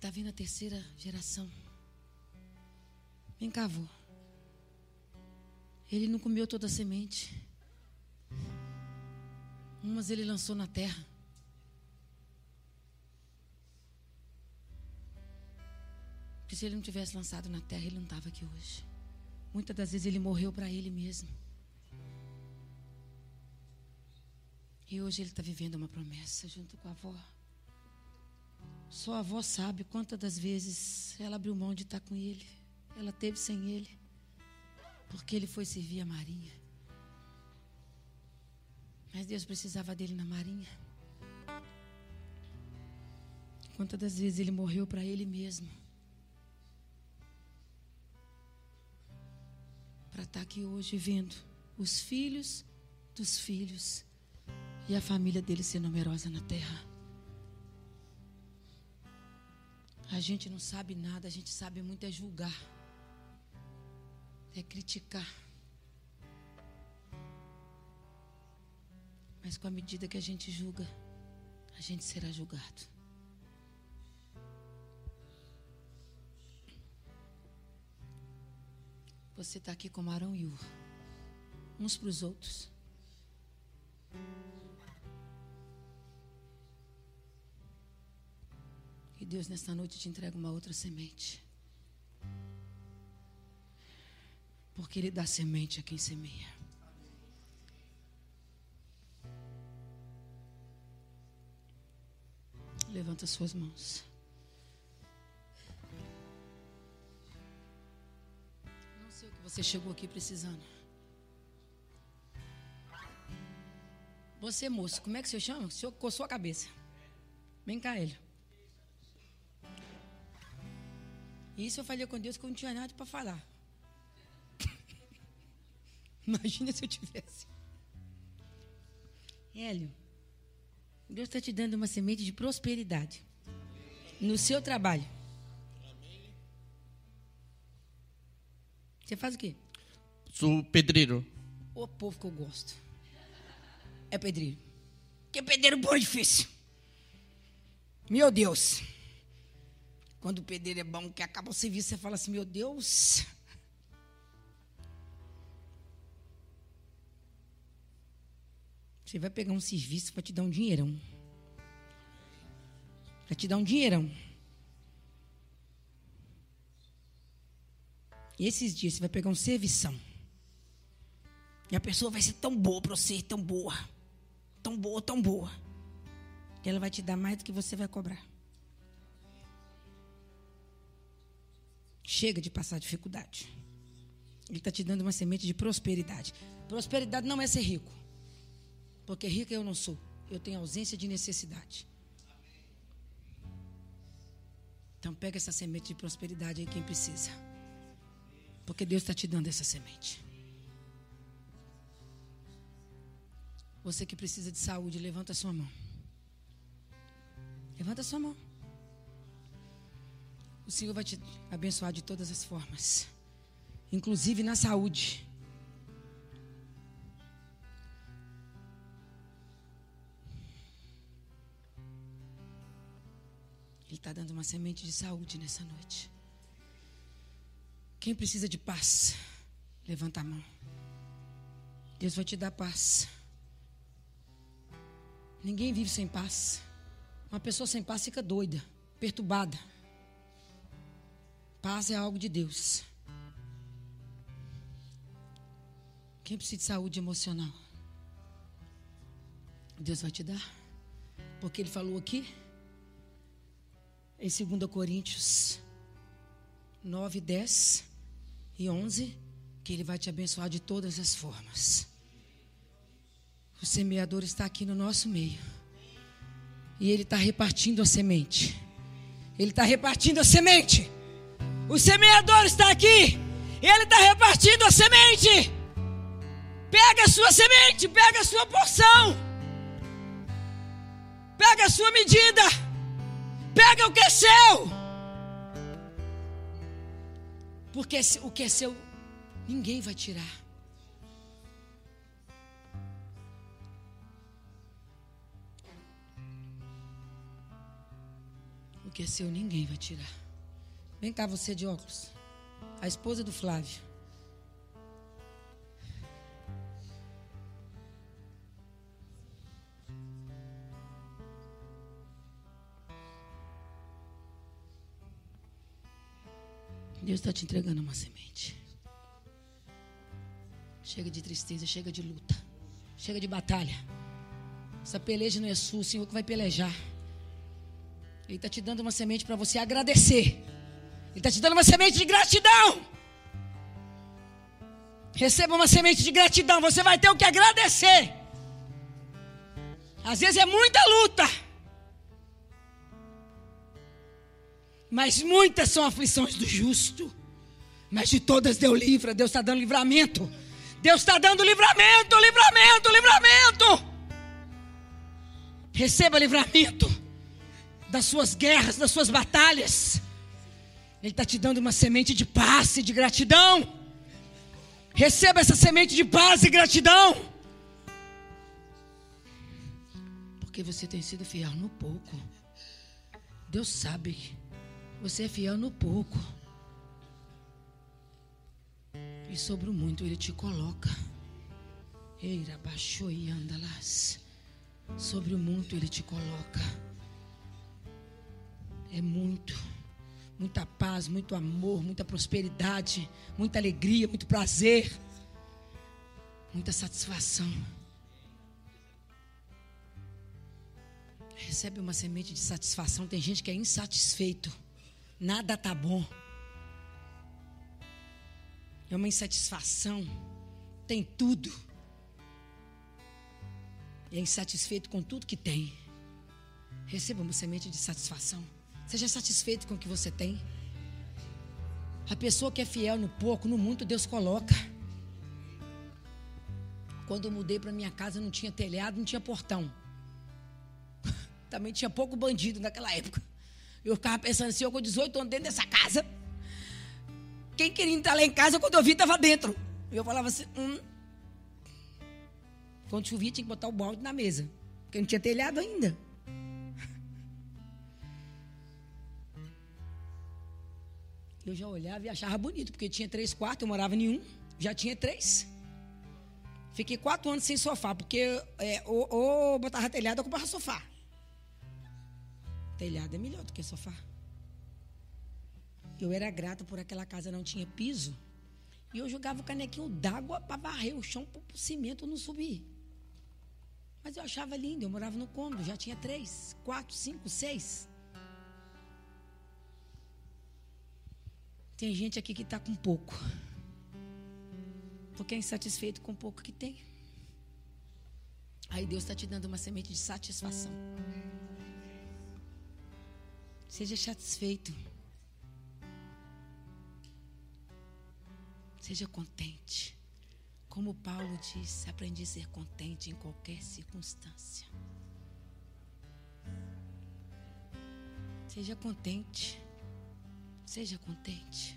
A: Está vindo a terceira geração. Vem cá, avô. Ele não comeu toda a semente. Umas ele lançou na terra. Porque se ele não tivesse lançado na terra, ele não estava aqui hoje. Muitas das vezes ele morreu para ele mesmo. E hoje ele está vivendo uma promessa junto com a avó. Só a avó sabe quantas das vezes ela abriu mão de estar com ele. Ela teve sem ele. Porque ele foi servir a Marinha. Mas Deus precisava dele na Marinha. Quantas das vezes ele morreu para ele mesmo. Para estar aqui hoje vendo os filhos dos filhos e a família dele ser numerosa na terra. A gente não sabe nada, a gente sabe muito é julgar, é criticar. Mas com a medida que a gente julga, a gente será julgado. Você está aqui como Arão e Ur, uns para os outros. E Deus, nesta noite, te entrega uma outra semente. Porque Ele dá semente a quem semeia. Levanta suas mãos. Não sei o que você chegou aqui precisando. Você, moço, como é que você chama? O senhor coçou a cabeça. Vem cá, ele. Isso eu falei com Deus que eu não tinha nada para falar. [laughs] Imagina se eu tivesse. Hélio, Deus está te dando uma semente de prosperidade no seu trabalho. Você faz o quê?
B: Sou pedreiro.
A: O povo que eu gosto. É pedreiro. Que pedreiro bom e difícil. Meu Deus. Quando o pedreiro é bom, que acaba o serviço, você fala assim: Meu Deus. Você vai pegar um serviço para te dar um dinheirão. Para te dar um dinheirão. E esses dias você vai pegar um servição. E a pessoa vai ser tão boa para você, tão boa. Tão boa, tão boa. Que ela vai te dar mais do que você vai cobrar. Chega de passar dificuldade. Ele está te dando uma semente de prosperidade. Prosperidade não é ser rico. Porque rico eu não sou. Eu tenho ausência de necessidade. Então pega essa semente de prosperidade aí quem precisa. Porque Deus está te dando essa semente. Você que precisa de saúde, levanta sua mão. Levanta sua mão. O Senhor vai te abençoar de todas as formas, inclusive na saúde. Ele está dando uma semente de saúde nessa noite. Quem precisa de paz, levanta a mão. Deus vai te dar paz. Ninguém vive sem paz. Uma pessoa sem paz fica doida, perturbada. Paz é algo de Deus. Quem precisa de saúde emocional? Deus vai te dar. Porque Ele falou aqui, em 2 Coríntios 9, 10 e 11, que Ele vai te abençoar de todas as formas. O semeador está aqui no nosso meio. E Ele está repartindo a semente. Ele está repartindo a semente. O semeador está aqui. Ele está repartindo a semente. Pega a sua semente, pega a sua porção. Pega a sua medida. Pega o que é seu. Porque o que é seu, ninguém vai tirar. O Porque seu ninguém vai tirar. Vem cá, você de óculos. A esposa do Flávio. Deus está te entregando uma semente. Chega de tristeza, chega de luta, chega de batalha. Essa peleja não é sua, o Senhor que vai pelejar. Ele está te dando uma semente para você agradecer. Ele está te dando uma semente de gratidão. Receba uma semente de gratidão, você vai ter o que agradecer. Às vezes é muita luta. Mas muitas são aflições do justo. Mas de todas deu livra. Deus está dando livramento. Deus está dando livramento, livramento, livramento. Receba livramento das suas guerras, das suas batalhas. Ele está te dando uma semente de paz e de gratidão. Receba essa semente de paz e gratidão. Porque você tem sido fiel no pouco. Deus sabe você é fiel no pouco. E sobre o muito ele te coloca. Eira baixou e anda lá. Sobre o muito ele te coloca. É muito. Muita paz, muito amor, muita prosperidade, muita alegria, muito prazer, muita satisfação. Recebe uma semente de satisfação. Tem gente que é insatisfeito nada tá bom. É uma insatisfação. Tem tudo. E é insatisfeito com tudo que tem. Receba uma semente de satisfação. Seja satisfeito com o que você tem. A pessoa que é fiel no pouco, no muito, Deus coloca. Quando eu mudei para minha casa, não tinha telhado, não tinha portão. [laughs] Também tinha pouco bandido naquela época. Eu ficava pensando assim, eu com 18 anos dentro dessa casa. Quem queria entrar lá em casa, quando eu vi, estava dentro. Eu falava assim, hum. Quando chovia, tinha que botar o balde na mesa. Porque não tinha telhado ainda. Eu já olhava e achava bonito, porque tinha três quartos, eu morava em um, já tinha três. Fiquei quatro anos sem sofá, porque é, ou, ou botava telhado ou comprava sofá. Telhado é melhor do que sofá. Eu era grata por aquela casa não tinha piso. E eu jogava o canequinho d'água para varrer o chão para o cimento não subir. Mas eu achava lindo, eu morava no cômodo, já tinha três, quatro, cinco, seis. Tem gente aqui que está com pouco. Porque é insatisfeito com o pouco que tem. Aí Deus está te dando uma semente de satisfação. Seja satisfeito. Seja contente. Como Paulo disse, aprendi a ser contente em qualquer circunstância. Seja contente. Seja contente.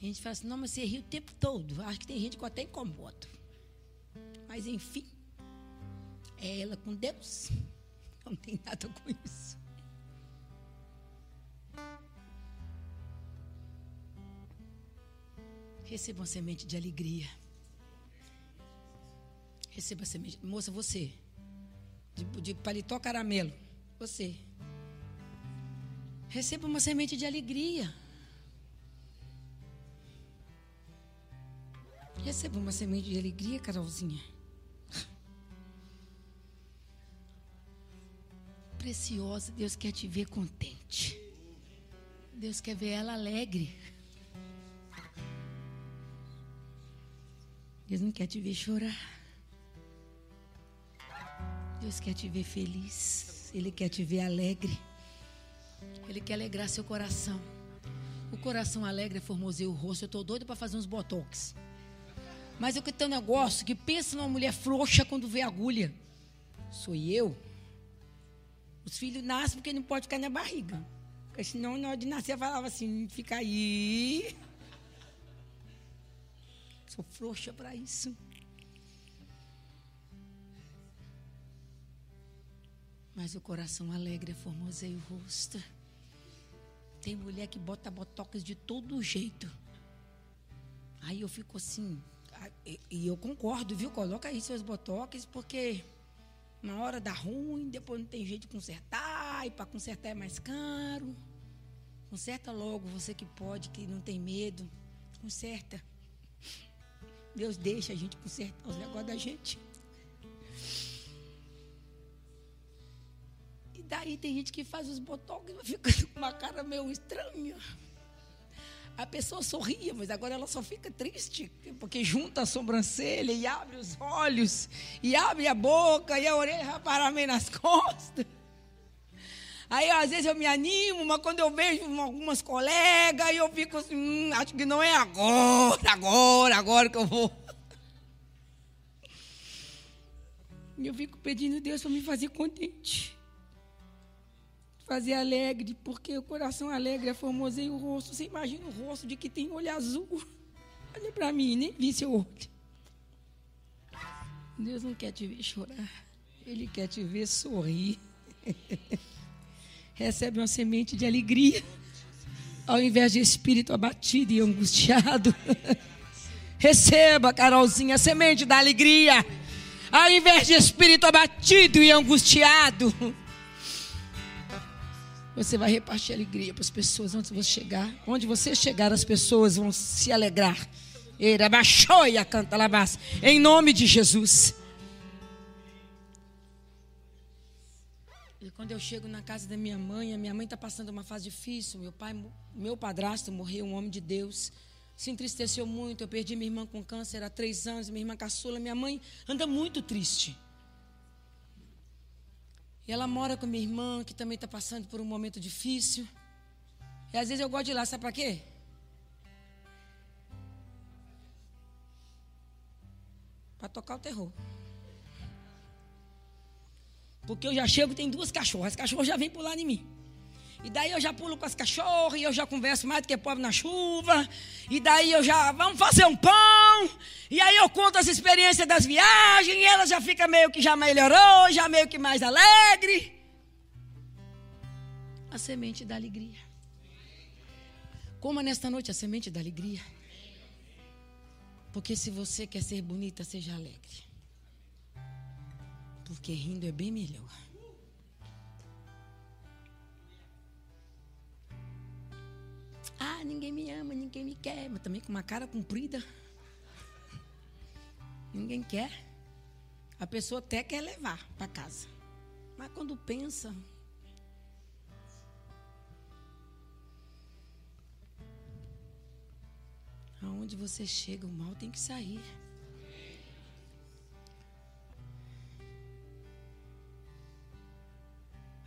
A: A gente fala assim, não, mas você ri o tempo todo. Acho que tem gente que até incomodo. Mas enfim, é ela com Deus. [laughs] Não tem nada com isso. Receba semente de alegria. Receba semente. Moça, você. De, de paletó caramelo. Você. Receba uma semente de alegria. Receba uma semente de alegria, Carolzinha. preciosa, Deus quer te ver contente. Deus quer ver ela alegre. Deus não quer te ver chorar. Deus quer te ver feliz. Ele quer te ver alegre. Ele quer alegrar seu coração. O coração alegre formoseia o rosto. Eu estou doido para fazer uns botox. Mas eu que tenho um negócio que pensa numa mulher frouxa quando vê agulha. Sou eu. Os filhos nascem porque não pode ficar na barriga. Porque senão, na hora de nascer, eu falava assim: fica aí. Sou frouxa para isso. Mas o coração alegre formoseia o rosto. Tem mulher que bota botocas de todo jeito. Aí eu fico assim, e eu concordo, viu? Coloca aí seus botocas, porque na hora dá ruim, depois não tem jeito de consertar, e para consertar é mais caro. Conserta logo, você que pode, que não tem medo. Conserta. Deus deixa a gente consertar os negócios da gente. Daí tem gente que faz os botões [laughs] e fica com uma cara meio estranha. A pessoa sorria, mas agora ela só fica triste, porque junta a sobrancelha e abre os olhos, e abre a boca, e a orelha vai parar meio nas [laughs] costas. Aí, às vezes, eu me animo, mas quando eu vejo algumas colegas, eu fico assim, hum, acho que não é agora, agora, agora que eu vou. [laughs] E eu fico pedindo a Deus para me fazer contente. Fazer alegre, porque o coração alegre é formoseia o rosto. Você imagina o rosto de que tem olho azul. [laughs] Olha para mim, nem vi seu olho. Deus não quer te ver chorar. Ele quer te ver sorrir. [laughs] Recebe uma semente de alegria. Ao invés de espírito abatido e angustiado. [laughs] Receba, Carolzinha, a semente da alegria. Ao invés de espírito abatido e angustiado. Você vai repartir alegria para as pessoas onde você chegar. Onde você chegar, as pessoas vão se alegrar. Eira baixoia canta labás. Em nome de Jesus. E quando eu chego na casa da minha mãe, a minha mãe está passando uma fase difícil. Meu pai, meu padrasto morreu, um homem de Deus. Se entristeceu muito. Eu perdi minha irmã com câncer há três anos, minha irmã caçula. Minha mãe anda muito triste. E ela mora com minha irmã, que também está passando por um momento difícil. E às vezes eu gosto de ir lá, sabe para quê? Para tocar o terror. Porque eu já chego, tem duas cachorras. As cachorras já vêm pular em mim. E daí eu já pulo com as cachorras, e eu já converso mais do que pobre na chuva. E daí eu já, vamos fazer um pão. E aí eu conto as experiências das viagens, e ela já fica meio que já melhorou, já meio que mais alegre. A semente da alegria. Coma nesta noite a semente da alegria. Porque se você quer ser bonita, seja alegre. Porque rindo é bem melhor. Ah, ninguém me ama, ninguém me quer. Mas também com uma cara comprida. Ninguém quer. A pessoa até quer levar para casa. Mas quando pensa. Aonde você chega, o mal tem que sair.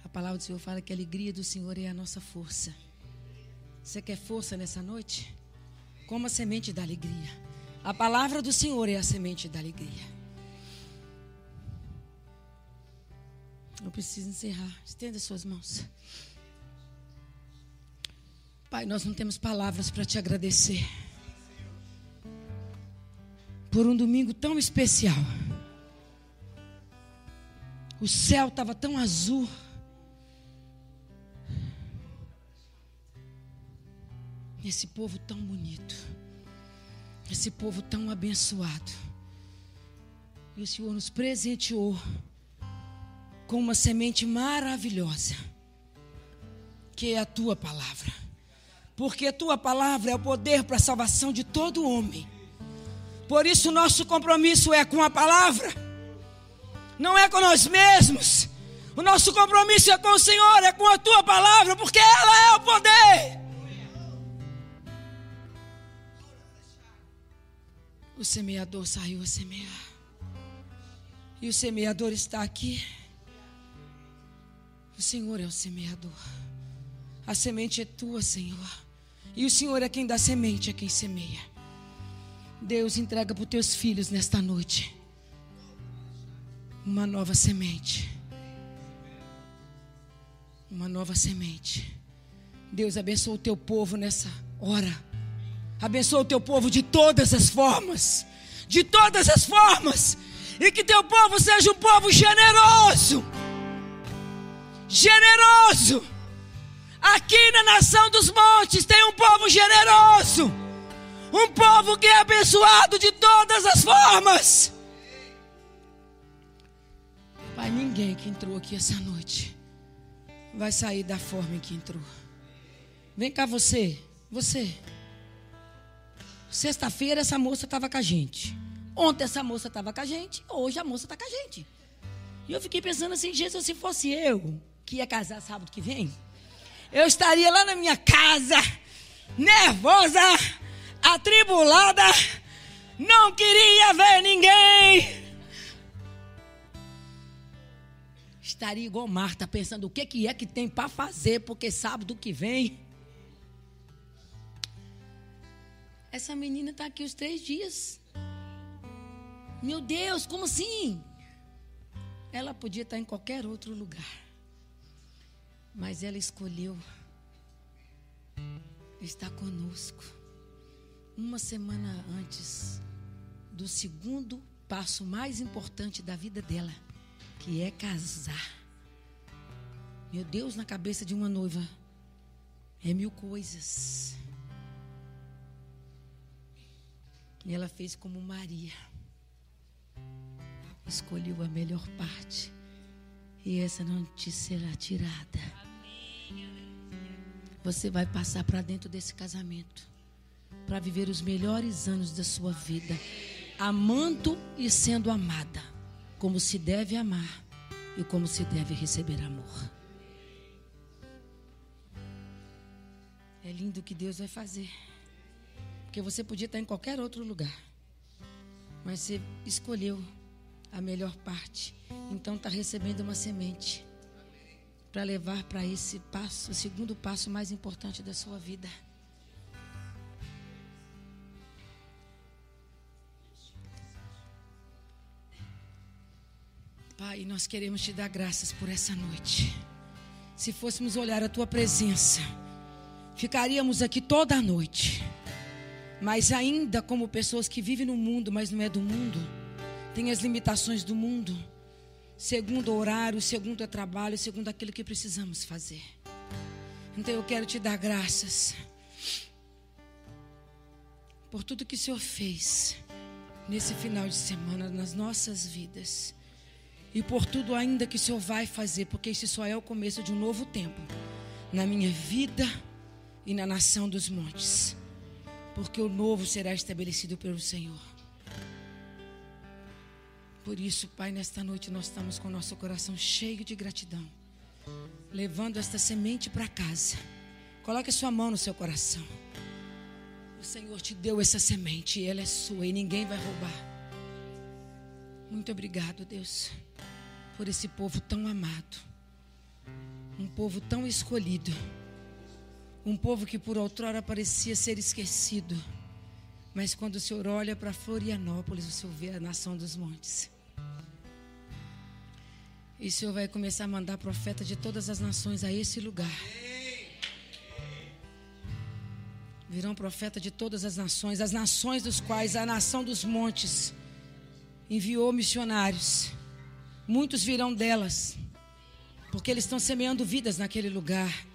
A: A palavra do Senhor fala que a alegria do Senhor é a nossa força. Você quer força nessa noite? Como a semente da alegria. A palavra do Senhor é a semente da alegria. Eu preciso encerrar. Estenda suas mãos. Pai, nós não temos palavras para te agradecer. Por um domingo tão especial. O céu estava tão azul. Esse povo tão bonito. Esse povo tão abençoado. E o Senhor nos presenteou com uma semente maravilhosa, que é a tua palavra. Porque a tua palavra é o poder para a salvação de todo homem. Por isso, nosso compromisso é com a palavra, não é com nós mesmos. O nosso compromisso é com o Senhor, é com a tua palavra, porque ela é o poder. O semeador saiu a semear. E o semeador está aqui. O Senhor é o semeador. A semente é tua, Senhor. E o Senhor é quem dá semente, é quem semeia. Deus entrega para os teus filhos nesta noite uma nova semente. Uma nova semente. Deus abençoa o teu povo nessa hora. Abençoa o teu povo de todas as formas. De todas as formas. E que teu povo seja um povo generoso. generoso. Aqui na nação dos montes tem um povo generoso. Um povo que é abençoado de todas as formas. Pai, ninguém que entrou aqui essa noite vai sair da forma em que entrou. Vem cá você, você. Sexta-feira essa moça estava com a gente. Ontem essa moça estava com a gente. Hoje a moça está com a gente. E eu fiquei pensando assim, Jesus, se fosse eu que ia casar sábado que vem, eu estaria lá na minha casa, nervosa, atribulada, não queria ver ninguém. Estaria igual Marta, pensando o que, que é que tem para fazer, porque sábado que vem. Essa menina está aqui os três dias. Meu Deus, como assim? Ela podia estar em qualquer outro lugar. Mas ela escolheu estar conosco. Uma semana antes do segundo passo mais importante da vida dela, que é casar. Meu Deus, na cabeça de uma noiva é mil coisas. E ela fez como Maria escolheu a melhor parte. E essa não te será tirada. Você vai passar para dentro desse casamento para viver os melhores anos da sua vida, amando e sendo amada, como se deve amar e como se deve receber amor. É lindo o que Deus vai fazer. Porque você podia estar em qualquer outro lugar. Mas você escolheu a melhor parte. Então está recebendo uma semente para levar para esse passo, o segundo passo mais importante da sua vida. Pai, nós queremos te dar graças por essa noite. Se fôssemos olhar a tua presença, ficaríamos aqui toda a noite. Mas ainda como pessoas que vivem no mundo, mas não é do mundo, tem as limitações do mundo, segundo o horário, segundo o trabalho, segundo aquilo que precisamos fazer. Então eu quero te dar graças por tudo que o Senhor fez nesse final de semana nas nossas vidas. E por tudo ainda que o Senhor vai fazer, porque este só é o começo de um novo tempo na minha vida e na nação dos montes, porque o novo será estabelecido pelo Senhor. Por isso, Pai, nesta noite nós estamos com nosso coração cheio de gratidão, levando esta semente para casa. Coloque a sua mão no seu coração. O Senhor te deu essa semente e ela é sua e ninguém vai roubar. Muito obrigado, Deus, por esse povo tão amado, um povo tão escolhido, um povo que por outrora parecia ser esquecido. Mas quando o Senhor olha para Florianópolis, o Senhor vê a nação dos montes. E o Senhor vai começar a mandar profeta de todas as nações a esse lugar. Virão profeta de todas as nações, as nações dos quais a nação dos montes enviou missionários. Muitos virão delas, porque eles estão semeando vidas naquele lugar.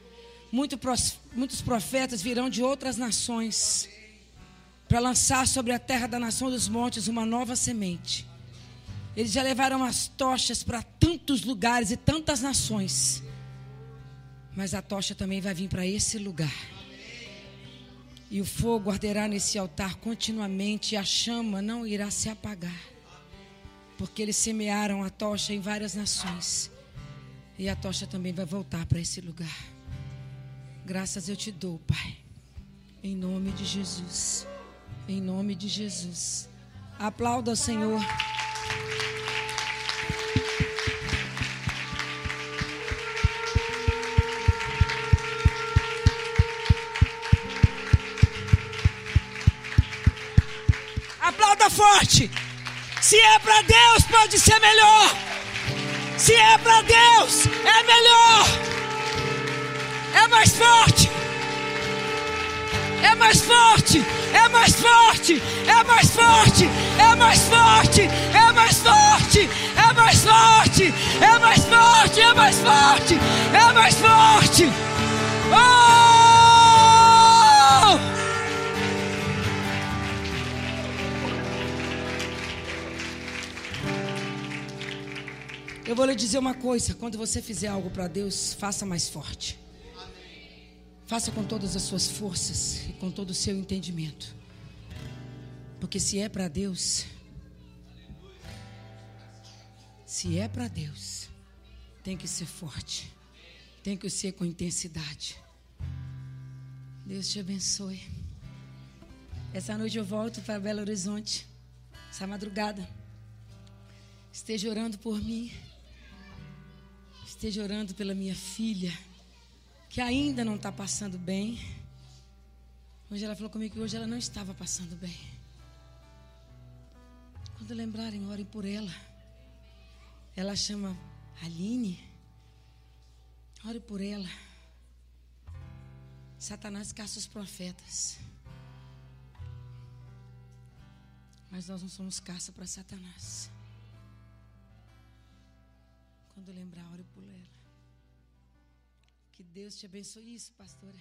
A: Muitos profetas virão de outras nações para lançar sobre a terra da nação dos montes uma nova semente. Eles já levaram as tochas para tantos lugares e tantas nações. Mas a tocha também vai vir para esse lugar. E o fogo arderá nesse altar continuamente, e a chama não irá se apagar. Porque eles semearam a tocha em várias nações. E a tocha também vai voltar para esse lugar. Graças eu te dou, Pai. Em nome de Jesus. Em nome de Jesus. Aplauda o Senhor. Aplauda forte. Se é para Deus, pode ser melhor. Se é para Deus, é melhor. É mais forte. É mais forte é mais forte, é mais forte, é mais forte, é mais forte, é mais forte, é mais forte, é mais forte, é mais forte. Oh! Eu vou lhe dizer uma coisa: quando você fizer algo para Deus, faça mais forte. Faça com todas as suas forças e com todo o seu entendimento. Porque se é para Deus, se é para Deus, tem que ser forte, tem que ser com intensidade. Deus te abençoe. Essa noite eu volto para Belo Horizonte, essa madrugada. Esteja orando por mim. Esteja orando pela minha filha, que ainda não está passando bem. Hoje ela falou comigo que hoje ela não estava passando bem. Quando lembrarem, orem por ela. Ela chama Aline. Ore por ela. Satanás caça os profetas. Mas nós não somos caça para Satanás. Quando lembrar, ore Deus te abençoe. Isso, pastora.